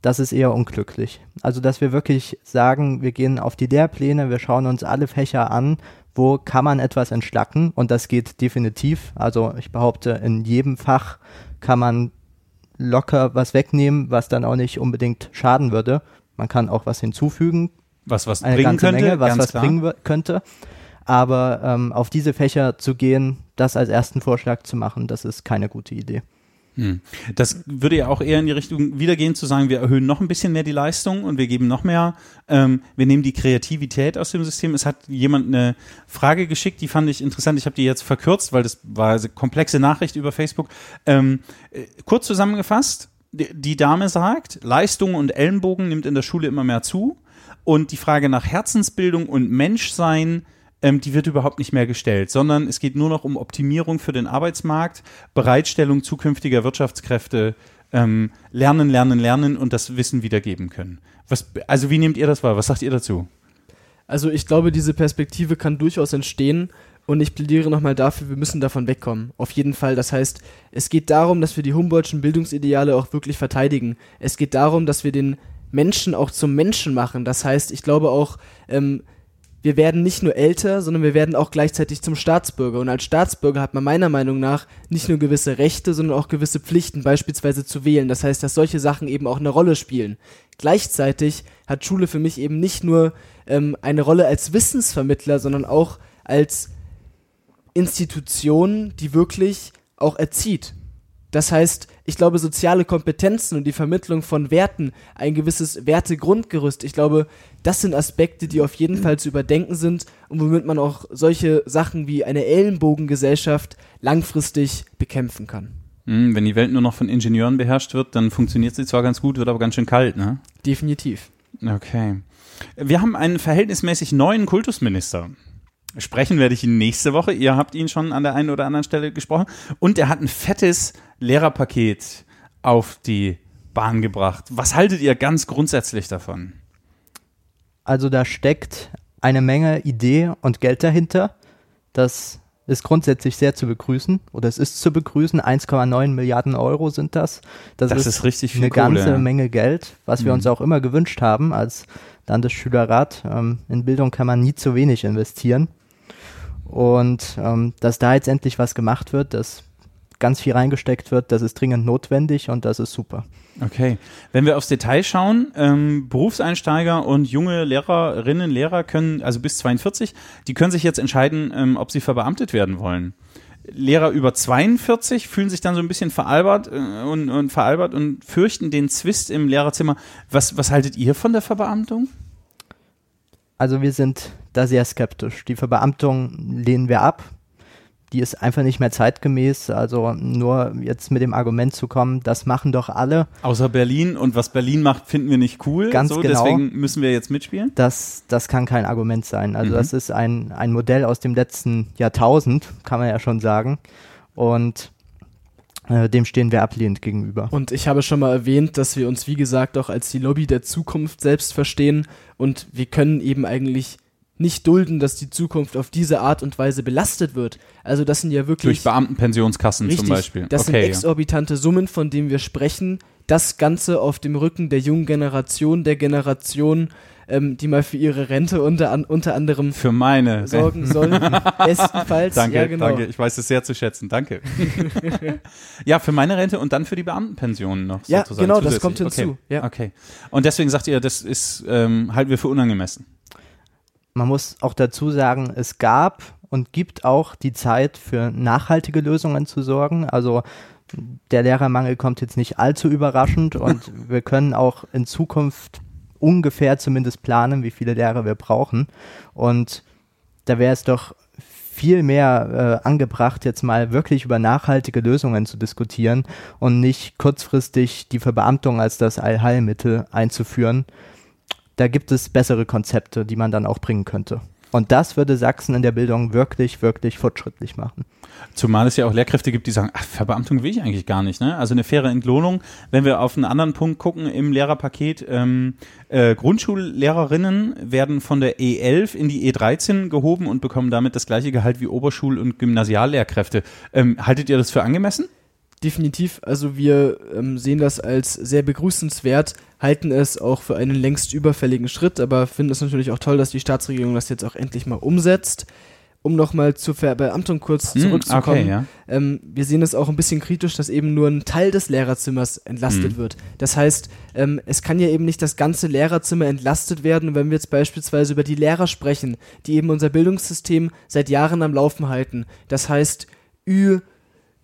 das ist eher unglücklich. Also, dass wir wirklich sagen, wir gehen auf die Lehrpläne, wir schauen uns alle Fächer an, wo kann man etwas entschlacken und das geht definitiv. Also, ich behaupte, in jedem Fach kann man locker was wegnehmen, was dann auch nicht unbedingt schaden würde. Man kann auch was hinzufügen, was was eine bringen könnte, Menge, was was klar. bringen könnte. Aber ähm, auf diese Fächer zu gehen, das als ersten Vorschlag zu machen, das ist keine gute Idee. Hm. Das würde ja auch eher in die Richtung wiedergehen, zu sagen, wir erhöhen noch ein bisschen mehr die Leistung und wir geben noch mehr, ähm, wir nehmen die Kreativität aus dem System. Es hat jemand eine Frage geschickt, die fand ich interessant. Ich habe die jetzt verkürzt, weil das war eine komplexe Nachricht über Facebook. Ähm, äh, kurz zusammengefasst, die, die Dame sagt, Leistung und Ellenbogen nimmt in der Schule immer mehr zu. Und die Frage nach Herzensbildung und Menschsein, ähm, die wird überhaupt nicht mehr gestellt, sondern es geht nur noch um Optimierung für den Arbeitsmarkt, Bereitstellung zukünftiger Wirtschaftskräfte, ähm, lernen, lernen, lernen und das Wissen wiedergeben können. Was, also wie nehmt ihr das wahr? Was sagt ihr dazu? Also ich glaube, diese Perspektive kann durchaus entstehen und ich plädiere nochmal dafür, wir müssen davon wegkommen. Auf jeden Fall. Das heißt, es geht darum, dass wir die Humboldtschen Bildungsideale auch wirklich verteidigen. Es geht darum, dass wir den Menschen auch zum Menschen machen. Das heißt, ich glaube auch, ähm, wir werden nicht nur älter, sondern wir werden auch gleichzeitig zum Staatsbürger. Und als Staatsbürger hat man meiner Meinung nach nicht nur gewisse Rechte, sondern auch gewisse Pflichten, beispielsweise zu wählen. Das heißt, dass solche Sachen eben auch eine Rolle spielen. Gleichzeitig hat Schule für mich eben nicht nur ähm, eine Rolle als Wissensvermittler, sondern auch als Institution, die wirklich auch erzieht. Das heißt, ich glaube, soziale Kompetenzen und die Vermittlung von Werten, ein gewisses Wertegrundgerüst, ich glaube, das sind Aspekte, die auf jeden Fall zu überdenken sind und womit man auch solche Sachen wie eine Ellenbogengesellschaft langfristig bekämpfen kann. Hm, wenn die Welt nur noch von Ingenieuren beherrscht wird, dann funktioniert sie zwar ganz gut, wird aber ganz schön kalt, ne? Definitiv. Okay. Wir haben einen verhältnismäßig neuen Kultusminister. Sprechen werde ich ihn nächste Woche. Ihr habt ihn schon an der einen oder anderen Stelle gesprochen. Und er hat ein fettes Lehrerpaket auf die Bahn gebracht. Was haltet ihr ganz grundsätzlich davon? Also da steckt eine Menge Idee und Geld dahinter. Das ist grundsätzlich sehr zu begrüßen oder es ist zu begrüßen. 1,9 Milliarden Euro sind das. Das, das ist, ist, richtig viel eine Kohle, ganze ja. Menge Geld, was wir Mhm. uns auch immer gewünscht haben als Landesschülerrat. Ähm, in Bildung kann man nie zu wenig investieren. Und ähm, dass da jetzt endlich was gemacht wird, dass ganz viel reingesteckt wird, das ist dringend notwendig und das ist super. Okay. Wenn wir aufs Detail schauen, ähm, Berufseinsteiger und junge Lehrerinnen, Lehrer können, also bis 42, die können sich jetzt entscheiden, ähm, ob sie verbeamtet werden wollen. Lehrer über 42 fühlen sich dann so ein bisschen veralbert äh, und, und veralbert und fürchten den Zwist im Lehrerzimmer. Was, was haltet ihr von der Verbeamtung? Also wir sind da sehr skeptisch. Die Verbeamtung lehnen wir ab. Die ist einfach nicht mehr zeitgemäß. Also nur jetzt mit dem Argument zu kommen, das machen doch alle, Außer Berlin und was Berlin macht, finden wir nicht cool. Ganz so, genau. Deswegen müssen wir jetzt mitspielen. das, das kann kein Argument sein. Also Mhm. das ist ein, ein Modell aus dem letzten Jahrtausend, kann man ja schon sagen. Und dem stehen wir ablehnend gegenüber. Und ich habe schon mal erwähnt, dass wir uns, wie gesagt, auch als die Lobby der Zukunft selbst verstehen und wir können eben eigentlich nicht dulden, dass die Zukunft auf diese Art und Weise belastet wird. Also das sind ja wirklich Durch Beamtenpensionskassen richtig, zum Beispiel. das sind okay, ja. exorbitante Summen, von denen wir sprechen. Das Ganze auf dem Rücken der jungen Generation, der Generation, ähm, die mal für ihre Rente unter, an, unter anderem Für meine. sorgen sollen. Bestenfalls, Danke, ja genau. danke. Ich weiß es sehr zu schätzen. Danke. ja, für meine Rente und dann für die Beamtenpensionen noch. Ja, sozusagen genau, das kommt hinzu, Okay. ja. okay. Und deswegen sagt ihr, das ist, ähm, halten wir für unangemessen. Man muss auch dazu sagen, es gab und gibt auch die Zeit für nachhaltige Lösungen zu sorgen. Also der Lehrermangel kommt jetzt nicht allzu überraschend und wir können auch in Zukunft ungefähr zumindest planen, wie viele Lehrer wir brauchen. Und da wäre es doch viel mehr äh, angebracht, jetzt mal wirklich über nachhaltige Lösungen zu diskutieren und nicht kurzfristig die Verbeamtung als das Allheilmittel einzuführen. Da gibt es bessere Konzepte, die man dann auch bringen könnte. Und das würde Sachsen in der Bildung wirklich, wirklich fortschrittlich machen. Zumal es ja auch Lehrkräfte gibt, die sagen, ach, Verbeamtung will ich eigentlich gar nicht. Ne? Also eine faire Entlohnung. Wenn wir auf einen anderen Punkt gucken im Lehrerpaket, ähm, äh, Grundschullehrerinnen werden von der E11 in die E13 gehoben und bekommen damit das gleiche Gehalt wie Oberschul- und Gymnasiallehrkräfte. Ähm, haltet ihr das für angemessen? Definitiv. Also wir ähm, sehen das als sehr begrüßenswert, halten es auch für einen längst überfälligen Schritt, aber finden es natürlich auch toll, dass die Staatsregierung das jetzt auch endlich mal umsetzt. Um nochmal zur Verbeamtung kurz Hm, zurückzukommen. Okay, ja. ähm, wir sehen es auch ein bisschen kritisch, dass eben nur ein Teil des Lehrerzimmers entlastet Mhm. wird. Das heißt, ähm, es kann ja eben nicht das ganze Lehrerzimmer entlastet werden, wenn wir jetzt beispielsweise über die Lehrer sprechen, die eben unser Bildungssystem seit Jahren am Laufen halten. Das heißt, Ü,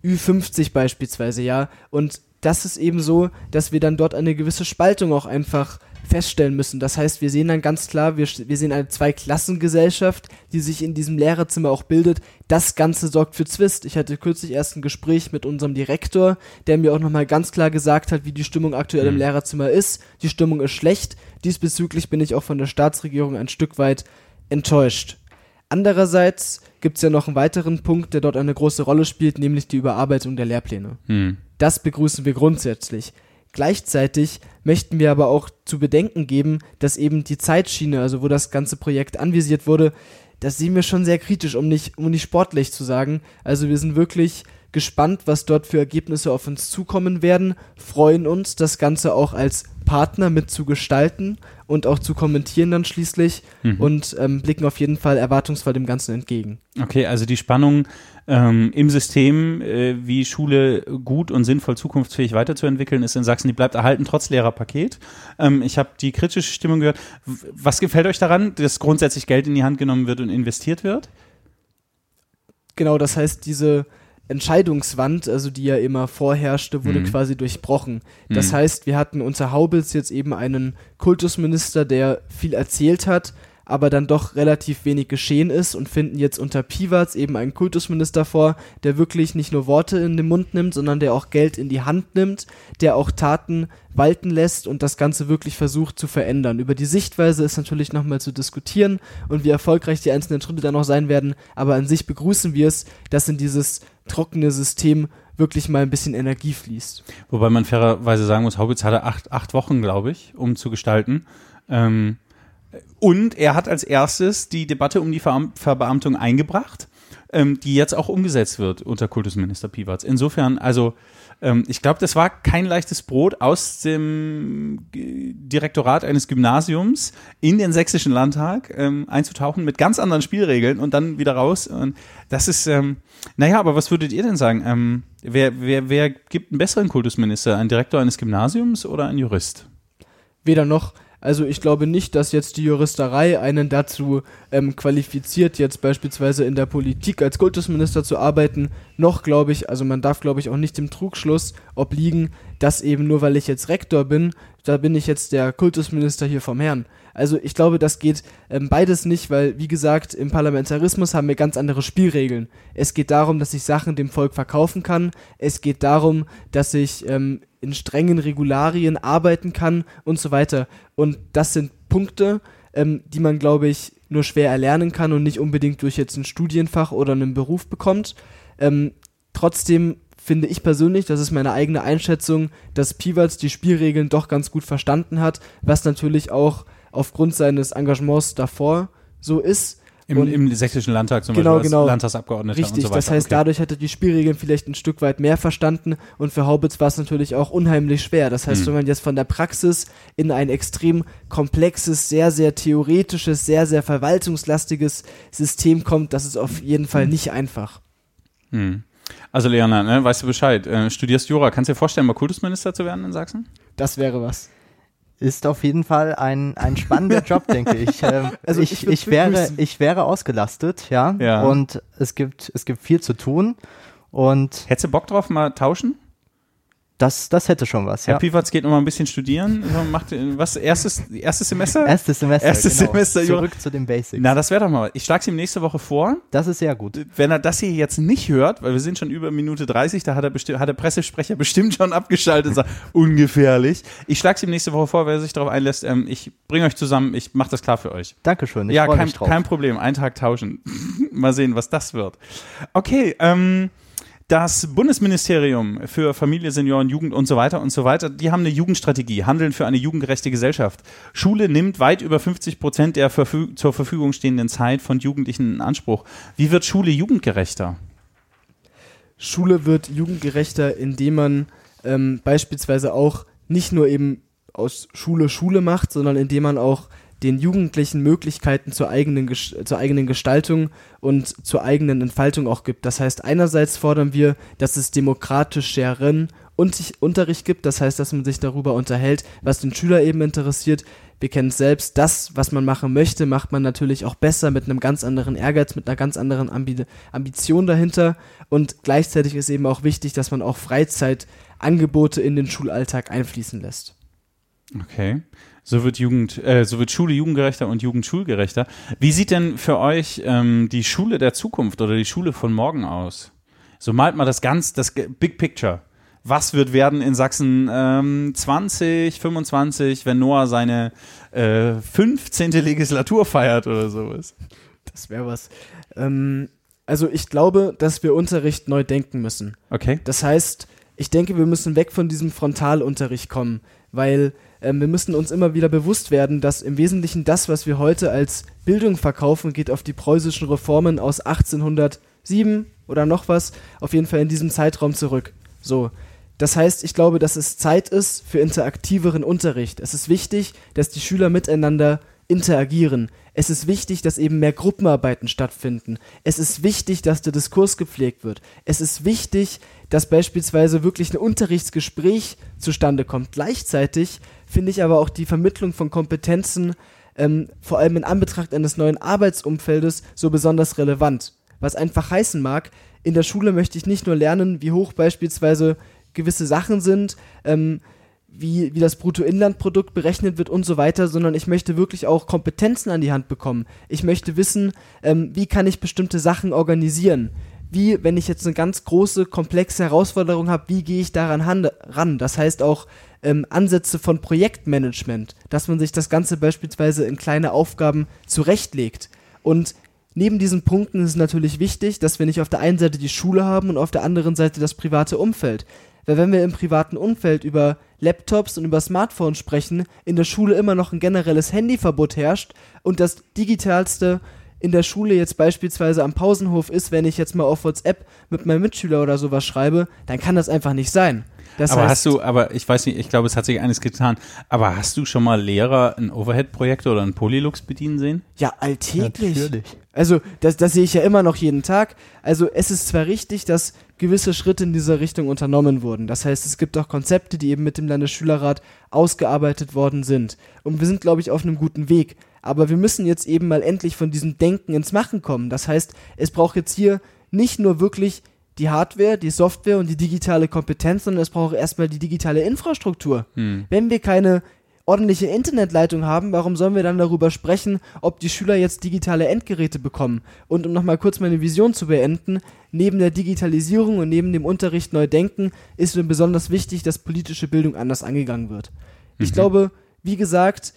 Ü50 beispielsweise, ja. Und das ist eben so, dass wir dann dort eine gewisse Spaltung auch einfach feststellen müssen. Das heißt, wir sehen dann ganz klar, wir, wir sehen eine Zweiklassengesellschaft, die sich in diesem Lehrerzimmer auch bildet. Das Ganze sorgt für Zwist. Ich hatte kürzlich erst ein Gespräch mit unserem Direktor, der mir auch nochmal ganz klar gesagt hat, wie die Stimmung aktuell im Mhm. Lehrerzimmer ist. Die Stimmung ist schlecht. Diesbezüglich bin ich auch von der Staatsregierung ein Stück weit enttäuscht. Andererseits gibt es ja noch einen weiteren Punkt, der dort eine große Rolle spielt, nämlich die Überarbeitung der Lehrpläne. Hm. Das begrüßen wir grundsätzlich. Gleichzeitig möchten wir aber auch zu bedenken geben, dass eben die Zeitschiene, also wo das ganze Projekt anvisiert wurde, das sehen wir schon sehr kritisch, um nicht, um nicht sportlich zu sagen. Also wir sind wirklich gespannt, was dort für Ergebnisse auf uns zukommen werden, freuen uns, das Ganze auch als Partner mit zu gestalten und auch zu kommentieren dann schließlich Mhm. und ähm, blicken auf jeden Fall erwartungsvoll dem Ganzen entgegen. Okay, also die Spannung ähm, im System, äh, wie Schule gut und sinnvoll zukunftsfähig weiterzuentwickeln, ist in Sachsen, die bleibt erhalten trotz leerer Paket. Ähm, ich habe die kritische Stimmung gehört. Was gefällt euch daran, dass grundsätzlich Geld in die Hand genommen wird und investiert wird? Genau, das heißt, diese Entscheidungswand, also die ja immer vorherrschte, wurde Mhm. quasi durchbrochen. Das Mhm. heißt, wir hatten unter Haubitz jetzt eben einen Kultusminister, der viel erzählt hat, aber dann doch relativ wenig geschehen ist und finden jetzt unter Piwatz eben einen Kultusminister vor, der wirklich nicht nur Worte in den Mund nimmt, sondern der auch Geld in die Hand nimmt, der auch Taten walten lässt und das Ganze wirklich versucht zu verändern. Über die Sichtweise ist natürlich nochmal zu diskutieren und wie erfolgreich die einzelnen Schritte dann noch sein werden, aber an sich begrüßen wir es, dass in dieses trockene System wirklich mal ein bisschen Energie fließt. Wobei man fairerweise sagen muss, Haubitz hatte acht, acht Wochen, glaube ich, um zu gestalten. Ähm, und er hat als erstes die Debatte um die Veram Verbeamtung eingebracht, ähm, die jetzt auch umgesetzt wird unter Kultusminister Piwatz. Insofern, also ähm, ich glaube, das war kein leichtes Brot aus dem G- Direktorat eines Gymnasiums in den sächsischen Landtag ähm, einzutauchen mit ganz anderen Spielregeln und dann wieder raus. Und das ist, ähm, naja, aber was würdet ihr denn sagen? Ähm, wer, wer, wer gibt einen besseren Kultusminister? Ein Direktor eines Gymnasiums oder ein Jurist? Weder noch. Also ich glaube nicht, dass jetzt die Juristerei einen dazu ähm, qualifiziert, jetzt beispielsweise in der Politik als Kultusminister zu arbeiten. Noch glaube ich, also man darf glaube ich auch nicht dem Trugschluss obliegen, dass eben nur weil ich jetzt Rektor bin, da bin ich jetzt der Kultusminister hier vom Herrn. Also ich glaube, das geht ähm, beides nicht, weil wie gesagt, im Parlamentarismus haben wir ganz andere Spielregeln. Es geht darum, dass ich Sachen dem Volk verkaufen kann. Es geht darum, dass ich ähm, in strengen Regularien arbeiten kann und so weiter. Und das sind Punkte, ähm, die man, glaube ich, nur schwer erlernen kann und nicht unbedingt durch jetzt ein Studienfach oder einen Beruf bekommt. Ähm, trotzdem finde ich persönlich, das ist meine eigene Einschätzung, dass Piwatz die Spielregeln doch ganz gut verstanden hat, was natürlich auch aufgrund seines Engagements davor so ist. Im, Und- Im sächsischen Landtag zum Genau, Beispiel als genau. Landtagsabgeordneter und Richtig, so weiter. das heißt, okay. dadurch hat er die Spielregeln vielleicht ein Stück weit mehr verstanden und für Haubitz war es natürlich auch unheimlich schwer. Das heißt, Hm. wenn man jetzt von der Praxis in ein extrem komplexes, sehr, sehr theoretisches, sehr, sehr verwaltungslastiges System kommt, das ist auf jeden Fall nicht einfach. Hm. Also Leona, ne, weißt du Bescheid? Äh, studierst Jura. Kannst du dir vorstellen, mal Kultusminister zu werden in Sachsen? Das wäre was. Ist auf jeden Fall ein, ein spannender Job, denke ich. Ähm, Also ich, ich ich, wäre, ich wäre ausgelastet, ja. Ja. Und es gibt, es gibt viel zu tun. Und Hättest du Bock drauf, mal tauschen? Das, das hätte schon was, Herr ja. Piwatz geht noch mal ein bisschen studieren. Macht, was, erstes, erstes Semester? Erstes Semester. Erstes genau. Semester. Zurück zu den Basics. Na, das wäre doch mal. Ich schlage es ihm nächste Woche vor. das ist sehr gut. Wenn er das hier jetzt nicht hört, weil wir sind schon über Minute 30, da hat, er hat der Pressesprecher bestimmt schon abgeschaltet und sagt, ungefährlich. Ich schlage es ihm nächste Woche vor, wer sich darauf einlässt. Ähm, ich bringe euch zusammen, ich mache das klar für euch. Dankeschön. Ich ja, kein, mich drauf. kein Problem. Einen Tag tauschen. Mal sehen, was das wird. Okay, ähm, das Bundesministerium für Familie, Senioren, Jugend und so weiter und so weiter, die haben eine Jugendstrategie, handeln für eine jugendgerechte Gesellschaft. Schule nimmt weit über 50 Prozent der zur Verfügung stehenden Zeit von Jugendlichen in Anspruch. Wie wird Schule jugendgerechter? Schule wird jugendgerechter, indem man ähm, beispielsweise auch nicht nur eben aus Schule Schule macht, sondern indem man auch den Jugendlichen Möglichkeiten zur eigenen, zur eigenen Gestaltung und zur eigenen Entfaltung auch gibt. Das heißt, einerseits fordern wir, dass es demokratischeren Unterricht gibt, das heißt, dass man sich darüber unterhält, was den Schüler eben interessiert. Wir kennen es selbst, das, was man machen möchte, macht man natürlich auch besser mit einem ganz anderen Ehrgeiz, mit einer ganz anderen Ambi Ambition dahinter. Und gleichzeitig ist eben auch wichtig, dass man auch Freizeitangebote in den Schulalltag einfließen lässt. Okay. So wird Jugend, äh, so wird Schule jugendgerechter und Jugend schulgerechter. Wie sieht denn für euch ähm, die Schule der Zukunft oder die Schule von morgen aus? So malt mal das ganz, das Big Picture. Was wird werden in Sachsen ähm, 20, 25, wenn Noah seine äh, 15. Legislatur feiert oder sowas? Das wäre was. Ähm, also ich glaube, dass wir Unterricht neu denken müssen. Okay. Das heißt, ich denke, wir müssen weg von diesem Frontalunterricht kommen, weil ähm, wir müssen uns immer wieder bewusst werden, dass im Wesentlichen das, was wir heute als Bildung verkaufen, geht auf die preußischen Reformen aus 1807 oder noch was, auf jeden Fall in diesem Zeitraum zurück. So, Das heißt, ich glaube, dass es Zeit ist für interaktiveren Unterricht. Es ist wichtig, dass die Schüler miteinander interagieren. Es ist wichtig, dass eben mehr Gruppenarbeiten stattfinden. Es ist wichtig, dass der Diskurs gepflegt wird. Es ist wichtig, dass beispielsweise wirklich ein Unterrichtsgespräch zustande kommt. Gleichzeitig finde ich aber auch die Vermittlung von Kompetenzen, ähm, vor allem in Anbetracht eines neuen Arbeitsumfeldes, so besonders relevant. Was einfach heißen mag, in der Schule möchte ich nicht nur lernen, wie hoch beispielsweise gewisse Sachen sind, ähm, wie, wie das Bruttoinlandprodukt berechnet wird und so weiter, sondern ich möchte wirklich auch Kompetenzen an die Hand bekommen. Ich möchte wissen, ähm, wie kann ich bestimmte Sachen organisieren. Wie, wenn ich jetzt eine ganz große, komplexe Herausforderung habe, wie gehe ich daran ran? Das heißt auch ähm, Ansätze von Projektmanagement, dass man sich das Ganze beispielsweise in kleine Aufgaben zurechtlegt. Und neben diesen Punkten ist es natürlich wichtig, dass wir nicht auf der einen Seite die Schule haben und auf der anderen Seite das private Umfeld. Weil wenn wir im privaten Umfeld über Laptops und über Smartphones sprechen, in der Schule immer noch ein generelles Handyverbot herrscht und das digitalste in der Schule jetzt beispielsweise am Pausenhof ist, wenn ich jetzt mal auf WhatsApp mit meinem Mitschüler oder sowas schreibe, dann kann das einfach nicht sein. Das aber heißt, hast du, aber ich weiß nicht, ich glaube, es hat sich eines getan, aber hast du schon mal Lehrer einen Overhead-Projektor oder einen Polylux bedienen sehen? Ja, alltäglich. Natürlich. Also, das, das sehe ich ja immer noch jeden Tag. Also, es ist zwar richtig, dass gewisse Schritte in dieser Richtung unternommen wurden. Das heißt, es gibt auch Konzepte, die eben mit dem Landesschülerrat ausgearbeitet worden sind. Und wir sind, glaube ich, auf einem guten Weg. Aber wir müssen jetzt eben mal endlich von diesem Denken ins Machen kommen. Das heißt, es braucht jetzt hier nicht nur wirklich die Hardware, die Software und die digitale Kompetenz, sondern es braucht erstmal die digitale Infrastruktur. Hm. Wenn wir keine ordentliche Internetleitung haben, warum sollen wir dann darüber sprechen, ob die Schüler jetzt digitale Endgeräte bekommen? Und um nochmal kurz meine Vision zu beenden, neben der Digitalisierung und neben dem Unterricht neu denken, ist mir besonders wichtig, dass politische Bildung anders angegangen wird. Ich Mhm. glaube, wie gesagt,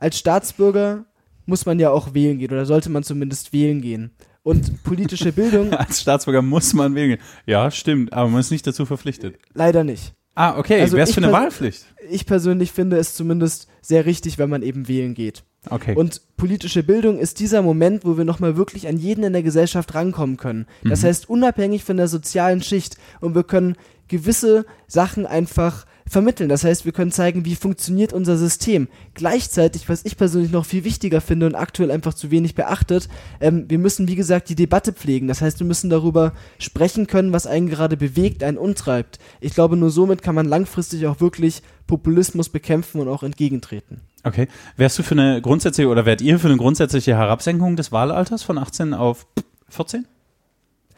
als Staatsbürger muss man ja auch wählen gehen oder sollte man zumindest wählen gehen. Und politische Bildung Als Staatsbürger muss man wählen. gehen. Ja, stimmt, aber man ist nicht dazu verpflichtet. leider nicht. Ah, okay, Also wär's ich für eine Wahlpflicht? Ich persönlich finde es zumindest sehr richtig, wenn man eben wählen geht. Okay. Und politische Bildung ist dieser Moment, wo wir nochmal wirklich an jeden in der Gesellschaft rankommen können. Das heißt, unabhängig von der sozialen Schicht und wir können gewisse Sachen einfach vermitteln. Das heißt, wir können zeigen, wie funktioniert unser System. Gleichzeitig, was ich persönlich noch viel wichtiger finde und aktuell einfach zu wenig beachtet, ähm, wir müssen, wie gesagt, die Debatte pflegen. Das heißt, wir müssen darüber sprechen können, was einen gerade bewegt, einen untreibt. Ich glaube, nur somit kann man langfristig auch wirklich Populismus bekämpfen und auch entgegentreten. Okay. Wärst du für eine grundsätzliche oder wärt ihr für eine grundsätzliche Herabsenkung des Wahlalters von 18 auf 14?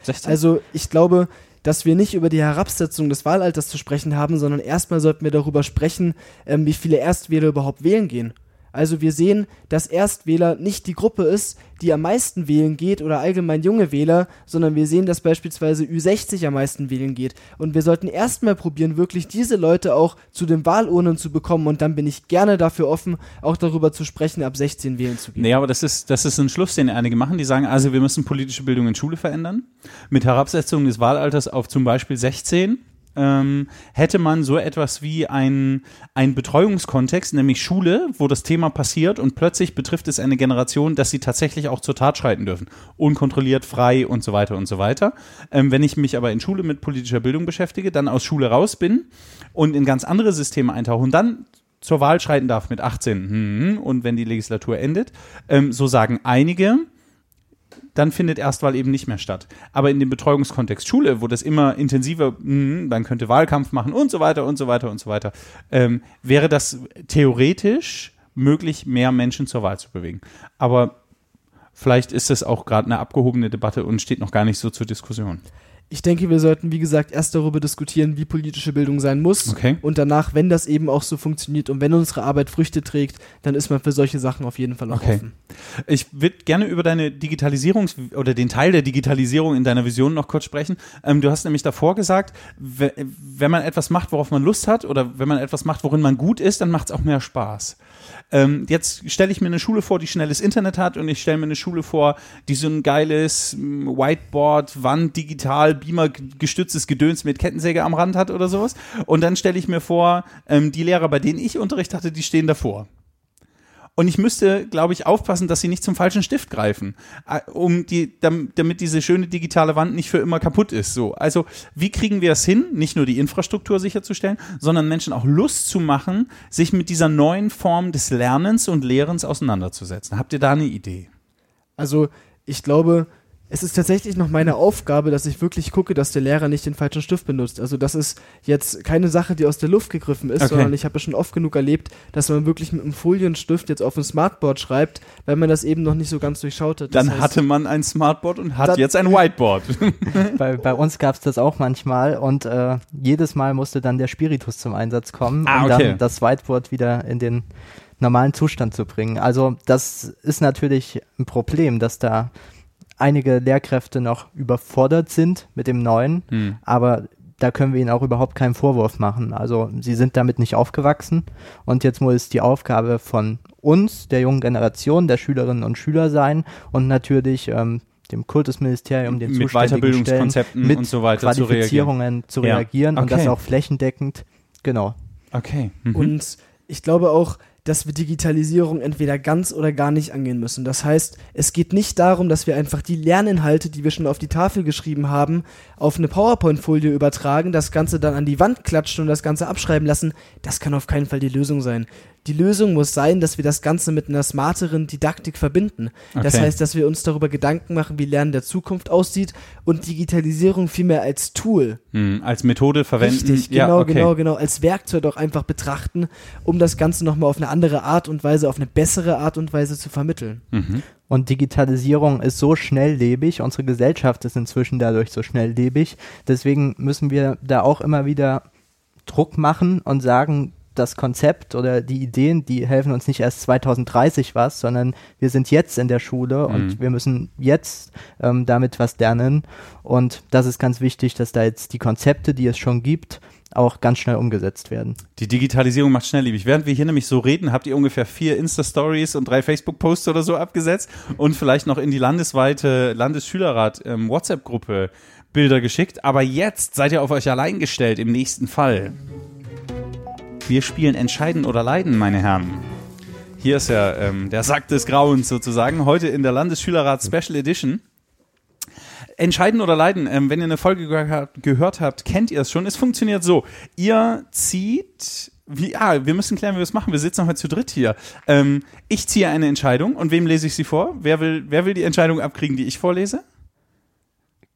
16? Also ich glaube, dass wir nicht über die Herabsetzung des Wahlalters zu sprechen haben, sondern erstmal sollten wir darüber sprechen, ähm, wie viele Erstwähler überhaupt wählen gehen. Also wir sehen, dass Erstwähler nicht die Gruppe ist, die am meisten wählen geht oder allgemein junge Wähler, sondern wir sehen, dass beispielsweise Ü60 am meisten wählen geht. Und wir sollten erstmal probieren, wirklich diese Leute auch zu den Wahlurnen zu bekommen und dann bin ich gerne dafür offen, auch darüber zu sprechen, ab 16 wählen zu gehen. Nee, aber das ist, das ist ein Schluss, den einige machen. Die sagen, also wir müssen politische Bildung in Schule verändern. Mit Herabsetzung des Wahlalters auf zum Beispiel 16 ähm, hätte man so etwas wie ein, ein Betreuungskontext, nämlich Schule, wo das Thema passiert und plötzlich betrifft es eine Generation, dass sie tatsächlich auch zur Tat schreiten dürfen. Unkontrolliert, frei und so weiter und so weiter. Ähm, wenn ich mich aber in Schule mit politischer Bildung beschäftige, dann aus Schule raus bin und in ganz andere Systeme eintauche und dann zur Wahl schreiten darf mit 18 hm, und wenn die Legislatur endet, ähm, so sagen einige, dann findet Erstwahl eben nicht mehr statt. Aber in dem Betreuungskontext Schule, wo das immer intensiver, hm, man könnte Wahlkampf machen und so weiter und so weiter und so weiter, ähm, wäre das theoretisch möglich, mehr Menschen zur Wahl zu bewegen. Aber vielleicht ist das auch gerade eine abgehobene Debatte und steht noch gar nicht so zur Diskussion. Ich denke, wir sollten, wie gesagt, erst darüber diskutieren, wie politische Bildung sein muss. Okay. Und danach, wenn das eben auch so funktioniert und wenn unsere Arbeit Früchte trägt, dann ist man für solche Sachen auf jeden Fall auch Okay. offen. Ich würde gerne über deine Digitalisierungs- oder den Teil der Digitalisierung in deiner Vision noch kurz sprechen. Ähm, du hast nämlich davor gesagt, we- wenn man etwas macht, worauf man Lust hat oder wenn man etwas macht, worin man gut ist, dann macht es auch mehr Spaß. Ähm, jetzt stelle ich mir eine Schule vor, die schnelles Internet hat und ich stelle mir eine Schule vor, die so ein geiles mm, Whiteboard, Wand, digital, Beamer gestütztes Gedöns mit Kettensäge am Rand hat oder sowas. Und dann stelle ich mir vor, ähm, die Lehrer, bei denen ich Unterricht hatte, die stehen davor. Und ich müsste, glaube ich, aufpassen, dass sie nicht zum falschen Stift greifen, äh, um die, damit diese schöne digitale Wand nicht für immer kaputt ist. So, also wie kriegen wir es hin, nicht nur die Infrastruktur sicherzustellen, sondern Menschen auch Lust zu machen, sich mit dieser neuen Form des Lernens und Lehrens auseinanderzusetzen? Habt ihr da eine Idee? Also ich glaube, es ist tatsächlich noch meine Aufgabe, dass ich wirklich gucke, dass der Lehrer nicht den falschen Stift benutzt. Also das ist jetzt keine Sache, die aus der Luft gegriffen ist, Okay. sondern ich habe es schon oft genug erlebt, dass man wirklich mit einem Folienstift jetzt auf ein Smartboard schreibt, weil man das eben noch nicht so ganz durchschaut hat. Das Dann heißt, hatte man ein Smartboard und hat jetzt ein Whiteboard. bei, bei uns gab es das auch manchmal und äh, jedes Mal musste dann der Spiritus zum Einsatz kommen, Ah, um okay. dann das Whiteboard wieder in den normalen Zustand zu bringen. Also das ist natürlich ein Problem, dass da einige Lehrkräfte noch überfordert sind mit dem Neuen, Hm. aber da können wir ihnen auch überhaupt keinen Vorwurf machen. Also sie sind damit nicht aufgewachsen und jetzt muss es die Aufgabe von uns, der jungen Generation, der Schülerinnen und Schüler sein und natürlich ähm, dem Kultusministerium, den Mit Weiterbildungskonzepten Stellen, mit und so weiter zu reagieren. Qualifizierungen zu Ja. reagieren und das Okay. auch flächendeckend. Genau. Okay. Mhm. Und ich glaube auch, dass wir Digitalisierung entweder ganz oder gar nicht angehen müssen. Das heißt, es geht nicht darum, dass wir einfach die Lerninhalte, die wir schon auf die Tafel geschrieben haben, auf eine PowerPoint-Folie übertragen, das Ganze dann an die Wand klatschen und das Ganze abschreiben lassen. Das kann auf keinen Fall die Lösung sein. Die Lösung muss sein, dass wir das Ganze mit einer smarteren Didaktik verbinden. Das Okay. heißt, dass wir uns darüber Gedanken machen, wie Lernen der Zukunft aussieht und Digitalisierung vielmehr als Tool Hm, als Methode verwenden. Richtig, ja, genau, okay. genau, genau. Als Werkzeug doch einfach betrachten, um das Ganze nochmal auf eine andere Art und Weise, auf eine bessere Art und Weise zu vermitteln. Mhm. Und Digitalisierung ist so schnelllebig, unsere Gesellschaft ist inzwischen dadurch so schnelllebig. Deswegen müssen wir da auch immer wieder Druck machen und sagen, das Konzept oder die Ideen, die helfen uns nicht erst 2030 was, sondern wir sind jetzt in der Schule Mhm. und wir müssen jetzt ähm, damit was lernen. Und das ist ganz wichtig, dass da jetzt die Konzepte, die es schon gibt, auch ganz schnell umgesetzt werden. Die Digitalisierung macht schnelllebig. Während wir hier nämlich so reden, habt ihr ungefähr vier Insta-Stories und drei Facebook-Posts oder so abgesetzt und vielleicht noch in die landesweite Landesschülerrat ähm, Bilder geschickt. Aber jetzt seid ihr auf euch allein gestellt im nächsten Fall. Wir spielen Entscheiden oder Leiden, meine Herren. Hier ist ja ähm, der Sack des Grauens sozusagen. Heute in der Landesschülerrat Special Edition. Entscheiden oder leiden, ähm, wenn ihr eine Folge gehör gehört habt, kennt ihr es schon. Es funktioniert so. Ihr zieht. Wie, ah, wir müssen klären, wie wir es machen. Wir sitzen heute zu dritt hier. Ähm, ich ziehe eine Entscheidung und wem lese ich sie vor? Wer will, wer will die Entscheidung abkriegen, die ich vorlese?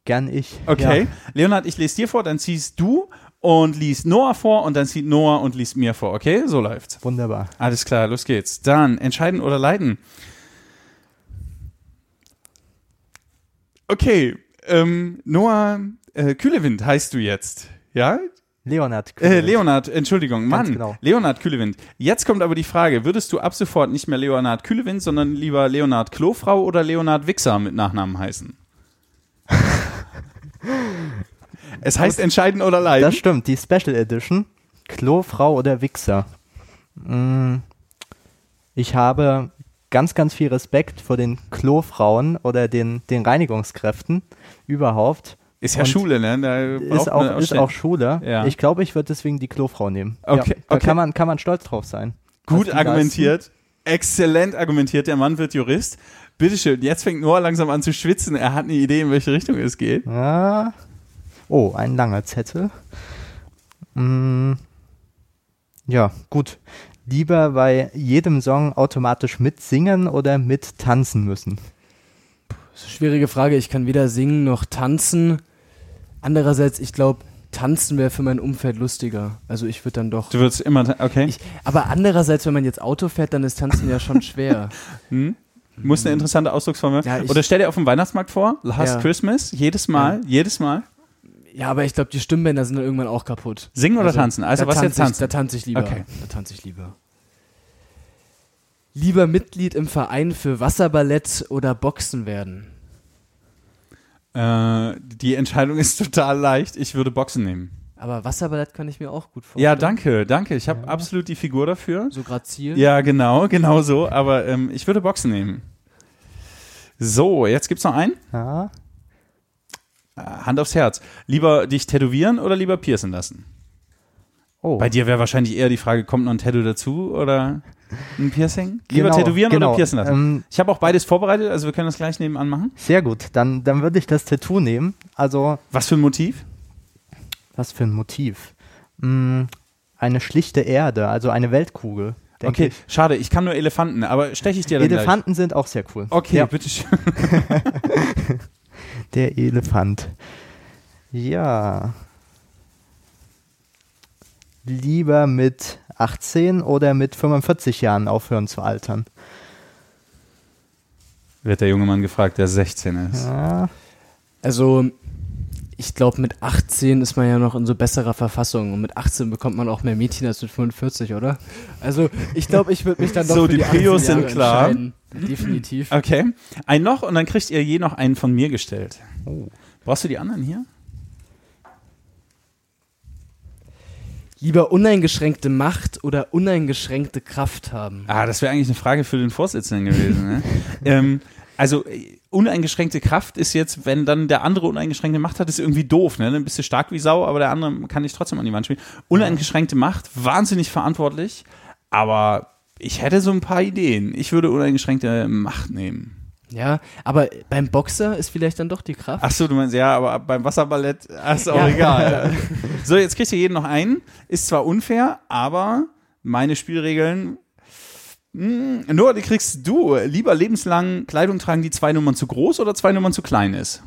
Gern ich. Okay. Ja. Leonhard, ich lese dir vor, dann ziehst du und liest Noah vor und dann zieht Noah und liest mir vor. Okay, so läuft's. Wunderbar. Alles klar, los geht's. Dann entscheiden oder leiden. Okay, ähm, Noah äh, Kühlewind heißt du jetzt, ja? Leonhard. Äh, Leonhard, Entschuldigung, Ganz Mann. genau. Leonhard Kühlewind. Jetzt kommt aber die Frage, würdest du ab sofort nicht mehr Leonhard Kühlewind, sondern lieber Leonhard Klofrau oder Leonhard Wichser mit Nachnamen heißen? es heißt entscheiden oder leiden. Das stimmt, die Special Edition. Klofrau oder Wichser. Mm, Ich habe ganz, ganz viel Respekt vor den Klofrauen oder den, den Reinigungskräften überhaupt. ist ja Und Schule, ne? Da Ist auch, ist auch Schule. Ja. Ich glaube, ich würde deswegen die Klofrau nehmen. Okay, ja, da okay. Kann, man, kann man stolz drauf sein. Gut argumentiert. Exzellent argumentiert. Der Mann wird Jurist. Bitteschön. Jetzt fängt Noah langsam an zu schwitzen. Er hat eine Idee, in welche Richtung es geht. Ja. Oh, ein langer Zettel. Mm, ja, gut. Lieber bei jedem Song automatisch mitsingen oder mittanzen müssen? Das ist eine schwierige Frage. Ich kann weder singen noch tanzen. Andererseits, ich glaube, tanzen wäre für mein Umfeld lustiger. Also ich würde dann doch. Du würdest immer, okay. Ich, aber andererseits, wenn man jetzt Auto fährt, dann ist tanzen ja schon schwer. Hm? Muss eine interessante Ausdrucksform Ja, werden. ich- Oder stell dir auf dem Weihnachtsmarkt vor, Last Ja. Christmas, jedes Mal, jedes Mal. Ja, aber ich glaube, die Stimmbänder sind dann irgendwann auch kaputt. Singen oder tanzen? Also da was tanze jetzt tanzen? Ich, da tanze ich lieber. Okay. Da tanze ich lieber. Lieber Mitglied im Verein für Wasserballett oder Boxen werden. Äh, die Entscheidung ist total leicht. Ich würde Boxen nehmen. Aber Wasserballett kann ich mir auch gut vorstellen. Ja, danke, danke. Ich habe absolut die Figur dafür. So grazil. Ja, genau, genau so. Aber ähm, ich würde Boxen nehmen. So, jetzt gibt's noch einen. Ja. Äh, Hand aufs Herz. Lieber dich tätowieren oder lieber piercen lassen? Oh. Bei dir wäre wahrscheinlich eher die Frage, kommt noch ein Tattoo dazu oder? Ein Piercing? Lieber Genau, tätowieren genau. oder piercen lassen? Ähm, ich habe auch beides vorbereitet, also wir können das gleich nebenan machen. Sehr gut, dann, dann würde ich das Tattoo nehmen. Also, Was für ein Motiv? was für ein Motiv? Mm, eine schlichte Erde, also eine Weltkugel. Okay, schade, ich kann nur Elefanten, aber steche ich dir dann Elefanten sind auch sehr cool. gleich. Okay, Ja, bitteschön. der Elefant. Ja. Lieber mit 18 oder mit 45 Jahren aufhören zu altern? Wird der junge Mann gefragt, der 16 ist. Ja, Also, ich glaube, mit 18 ist man ja noch in so besserer Verfassung und mit 18 bekommt man auch mehr Mädchen als mit 45, oder? Also, ich glaube, ich würde mich dann doch So, für die die, Prios 18 sind klar. Definitiv. Okay, ein noch und dann kriegt ihr je noch einen von mir gestellt. Oh. Brauchst du die anderen hier? Lieber uneingeschränkte Macht oder uneingeschränkte Kraft haben? Ah, das wäre eigentlich eine Frage für den Vorsitzenden gewesen. Ne? ähm, also uneingeschränkte Kraft ist jetzt, wenn dann der andere uneingeschränkte Macht hat, ist irgendwie doof. Ne? Dann bist du stark wie Sau, aber der andere kann dich trotzdem an die Wand spielen. Uneingeschränkte Macht, wahnsinnig verantwortlich, aber ich hätte so ein paar Ideen. Ich würde uneingeschränkte Macht nehmen. Ja, aber beim Boxer ist vielleicht dann doch die Kraft. Ach so, du meinst, ja, aber beim Wasserballett ist auch Ja. egal. so, jetzt kriegt ihr jeden noch einen. Ist zwar unfair, aber meine Spielregeln. Mh, nur die kriegst du lieber lebenslang Kleidung tragen, die zwei Nummern zu groß oder zwei Nummern zu klein ist.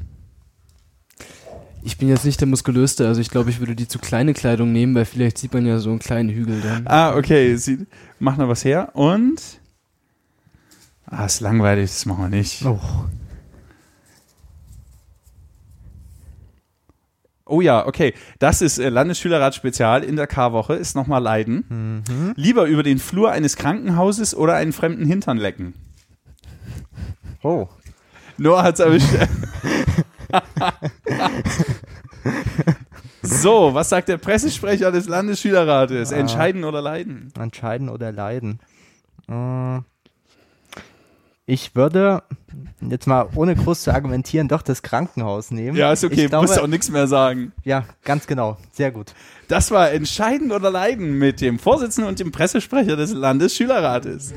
Ich bin jetzt nicht der muskulöste, also ich glaube, ich würde die zu kleine Kleidung nehmen, weil vielleicht sieht man ja so einen kleinen Hügel dann. Ah, okay. Sie machen da was her. Und. Ah, ist langweilig, das machen wir nicht. Oh. Oh ja, okay. Das ist äh, Landesschülerrat Spezial in der K-Woche, ist nochmal Leiden. Lieber über den Flur eines Krankenhauses oder einen fremden Hintern lecken. oh. Noah hat's erwischt. so, was sagt der Pressesprecher des Landesschülerrates? Entscheiden oder leiden? Entscheiden oder leiden? Äh, Ich würde jetzt mal ohne groß zu argumentieren doch das Krankenhaus nehmen. Ja, ist okay, Ich glaube, musst auch nichts mehr sagen. Ja, ganz genau. Sehr gut. Das war Entscheiden oder Leiden mit dem Vorsitzenden und dem Pressesprecher des Landesschülerrates.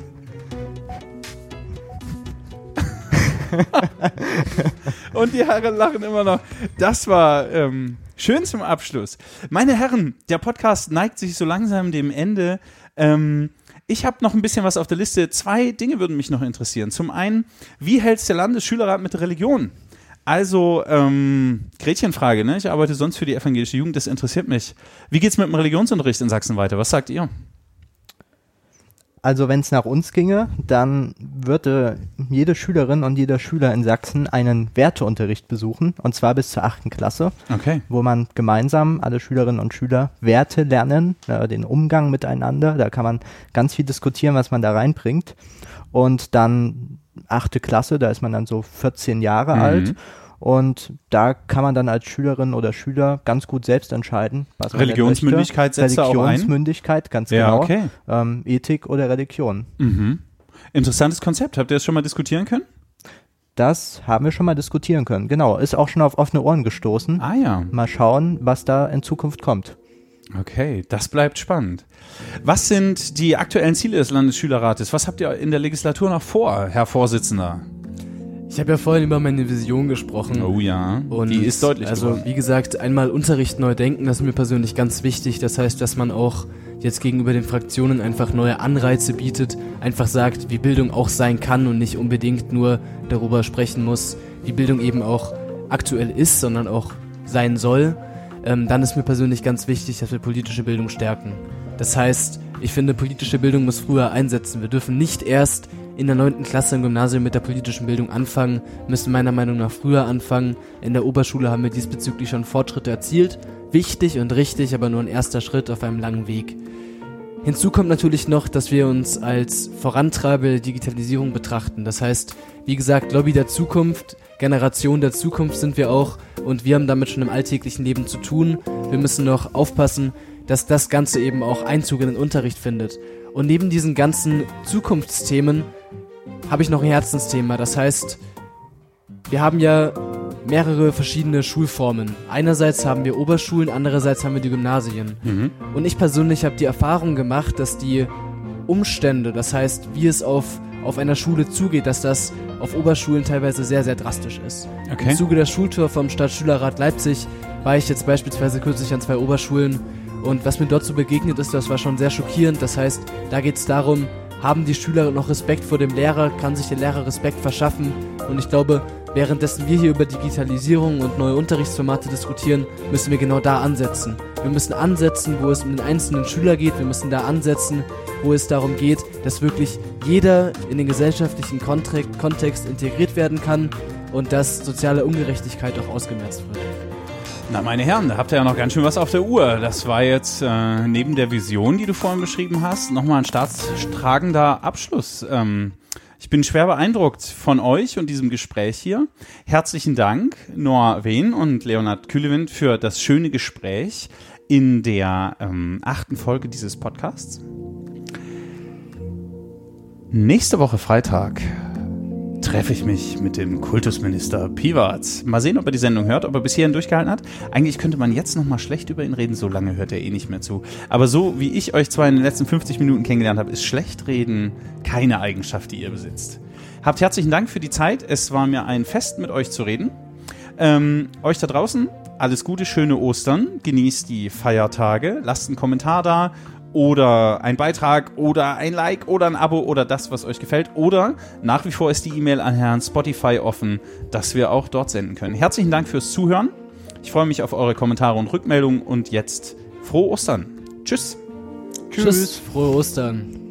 und die Herren lachen immer noch. Das war ähm, schön zum Abschluss. Meine Herren, der Podcast neigt sich so langsam dem Ende. Ähm, ich habe noch ein bisschen was auf der Liste. Zwei Dinge würden mich noch interessieren. Zum einen, wie hält der Landesschülerrat mit Religion? Also, ähm, Gretchenfrage, ne? Ich arbeite sonst für die evangelische Jugend, das interessiert mich. Wie geht's mit dem Religionsunterricht in Sachsen weiter? Was sagt ihr? Also wenn es nach uns ginge, dann würde jede Schülerin und jeder Schüler in Sachsen einen Werteunterricht besuchen, und zwar bis zur achten Klasse, Okay. wo man gemeinsam, alle Schülerinnen und Schüler, Werte lernen, äh, den Umgang miteinander. Da kann man ganz viel diskutieren, was man da reinbringt. Und dann achte Klasse, da ist man dann so 14 Jahre Mhm. alt. Und da kann man dann als Schülerin oder Schüler ganz gut selbst entscheiden, was man Religionsmündigkeit setzt? Religionsmündigkeit, ganz Ja, genau. okay. Ähm, Ethik oder Religion. Mhm. Interessantes Konzept. Habt ihr das schon mal diskutieren können? Das haben wir schon mal diskutieren können. Genau, ist auch schon auf offene Ohren gestoßen. Ah ja. Mal schauen, was da in Zukunft kommt. Okay, das bleibt spannend. Was sind die aktuellen Ziele des Landesschülerrates? Was habt ihr in der Legislatur noch vor, Herr Vorsitzender? Ich habe ja vorhin über meine Vision gesprochen. Oh ja, Und die ist deutlich Also, geworden. wie gesagt, einmal Unterricht neu denken, das ist mir persönlich ganz wichtig. Das heißt, dass man auch jetzt gegenüber den Fraktionen einfach neue Anreize bietet, einfach sagt, wie Bildung auch sein kann und nicht unbedingt nur darüber sprechen muss, wie Bildung eben auch aktuell ist, sondern auch sein soll. Ähm, dann ist mir persönlich ganz wichtig, dass wir politische Bildung stärken. Das heißt, ich finde, politische Bildung muss früher einsetzen. Wir dürfen nicht erst in der 9. Klasse im Gymnasium mit der politischen Bildung anfangen, müssen meiner Meinung nach früher anfangen. In der Oberschule haben wir diesbezüglich schon Fortschritte erzielt. Wichtig und richtig, aber nur ein erster Schritt auf einem langen Weg. Hinzu kommt natürlich noch, dass wir uns als Vorantreiber der Digitalisierung betrachten. Das heißt, wie gesagt, Lobby der Zukunft, Generation der Zukunft sind wir auch und wir haben damit schon im alltäglichen Leben zu tun. Wir müssen noch aufpassen, dass das Ganze eben auch Einzug in den Unterricht findet. Und neben diesen ganzen Zukunftsthemen habe ich noch ein Herzensthema. Das heißt, wir haben ja mehrere verschiedene Schulformen. Einerseits haben wir Oberschulen, andererseits haben wir die Gymnasien. Mhm. Und ich persönlich habe die Erfahrung gemacht, dass die Umstände, das heißt, wie es auf, auf einer Schule zugeht, dass das auf Oberschulen teilweise sehr, sehr drastisch ist. Okay. Im Zuge der Schultour vom Stadtschülerrat Leipzig war ich jetzt beispielsweise kürzlich an zwei Oberschulen und was mir dort so begegnet ist, das war schon sehr schockierend. Das heißt, da geht es darum, haben die Schüler noch Respekt vor dem Lehrer, kann sich der Lehrer Respekt verschaffen und ich glaube, währenddessen wir hier über Digitalisierung und neue Unterrichtsformate diskutieren, müssen wir genau da ansetzen. Wir müssen ansetzen, wo es um den einzelnen Schüler geht, wir müssen da ansetzen, wo es darum geht, dass wirklich jeder in den gesellschaftlichen Kontext integriert werden kann und dass soziale Ungerechtigkeit auch ausgemerzt wird. Na, meine Herren, da habt ihr ja noch ganz schön was auf der Uhr. Das war jetzt äh, neben der Vision, die du vorhin beschrieben hast, nochmal ein staatstragender Abschluss. Ähm, ich bin schwer beeindruckt von euch und diesem Gespräch hier. Herzlichen Dank, Noah Wehn und Leonhard Kühlewind, für das schöne Gespräch in der ähm, achten Folge dieses Podcasts. Nächste Woche Freitag treffe ich mich mit dem Kultusminister Piwatz. Mal sehen, ob er die Sendung hört, ob er bis hierhin durchgehalten hat. Eigentlich könnte man jetzt noch mal schlecht über ihn reden, so lange hört er eh nicht mehr zu. Aber so wie ich euch zwar in den letzten 50 Minuten kennengelernt habe, ist schlecht reden keine Eigenschaft, die ihr besitzt. Habt herzlichen Dank für die Zeit. Es war mir ein Fest, mit euch zu reden. Ähm, euch da draußen, alles Gute, schöne Ostern. Genießt die Feiertage. Lasst einen Kommentar da oder ein Beitrag oder ein Like oder ein Abo oder das, was euch gefällt. Oder nach wie vor ist die E-Mail an Herrn Spotify offen, dass wir auch dort senden können. Herzlichen Dank fürs Zuhören. Ich freue mich auf eure Kommentare und Rückmeldungen und jetzt frohe Ostern. Tschüss. Tschüss, frohe Ostern.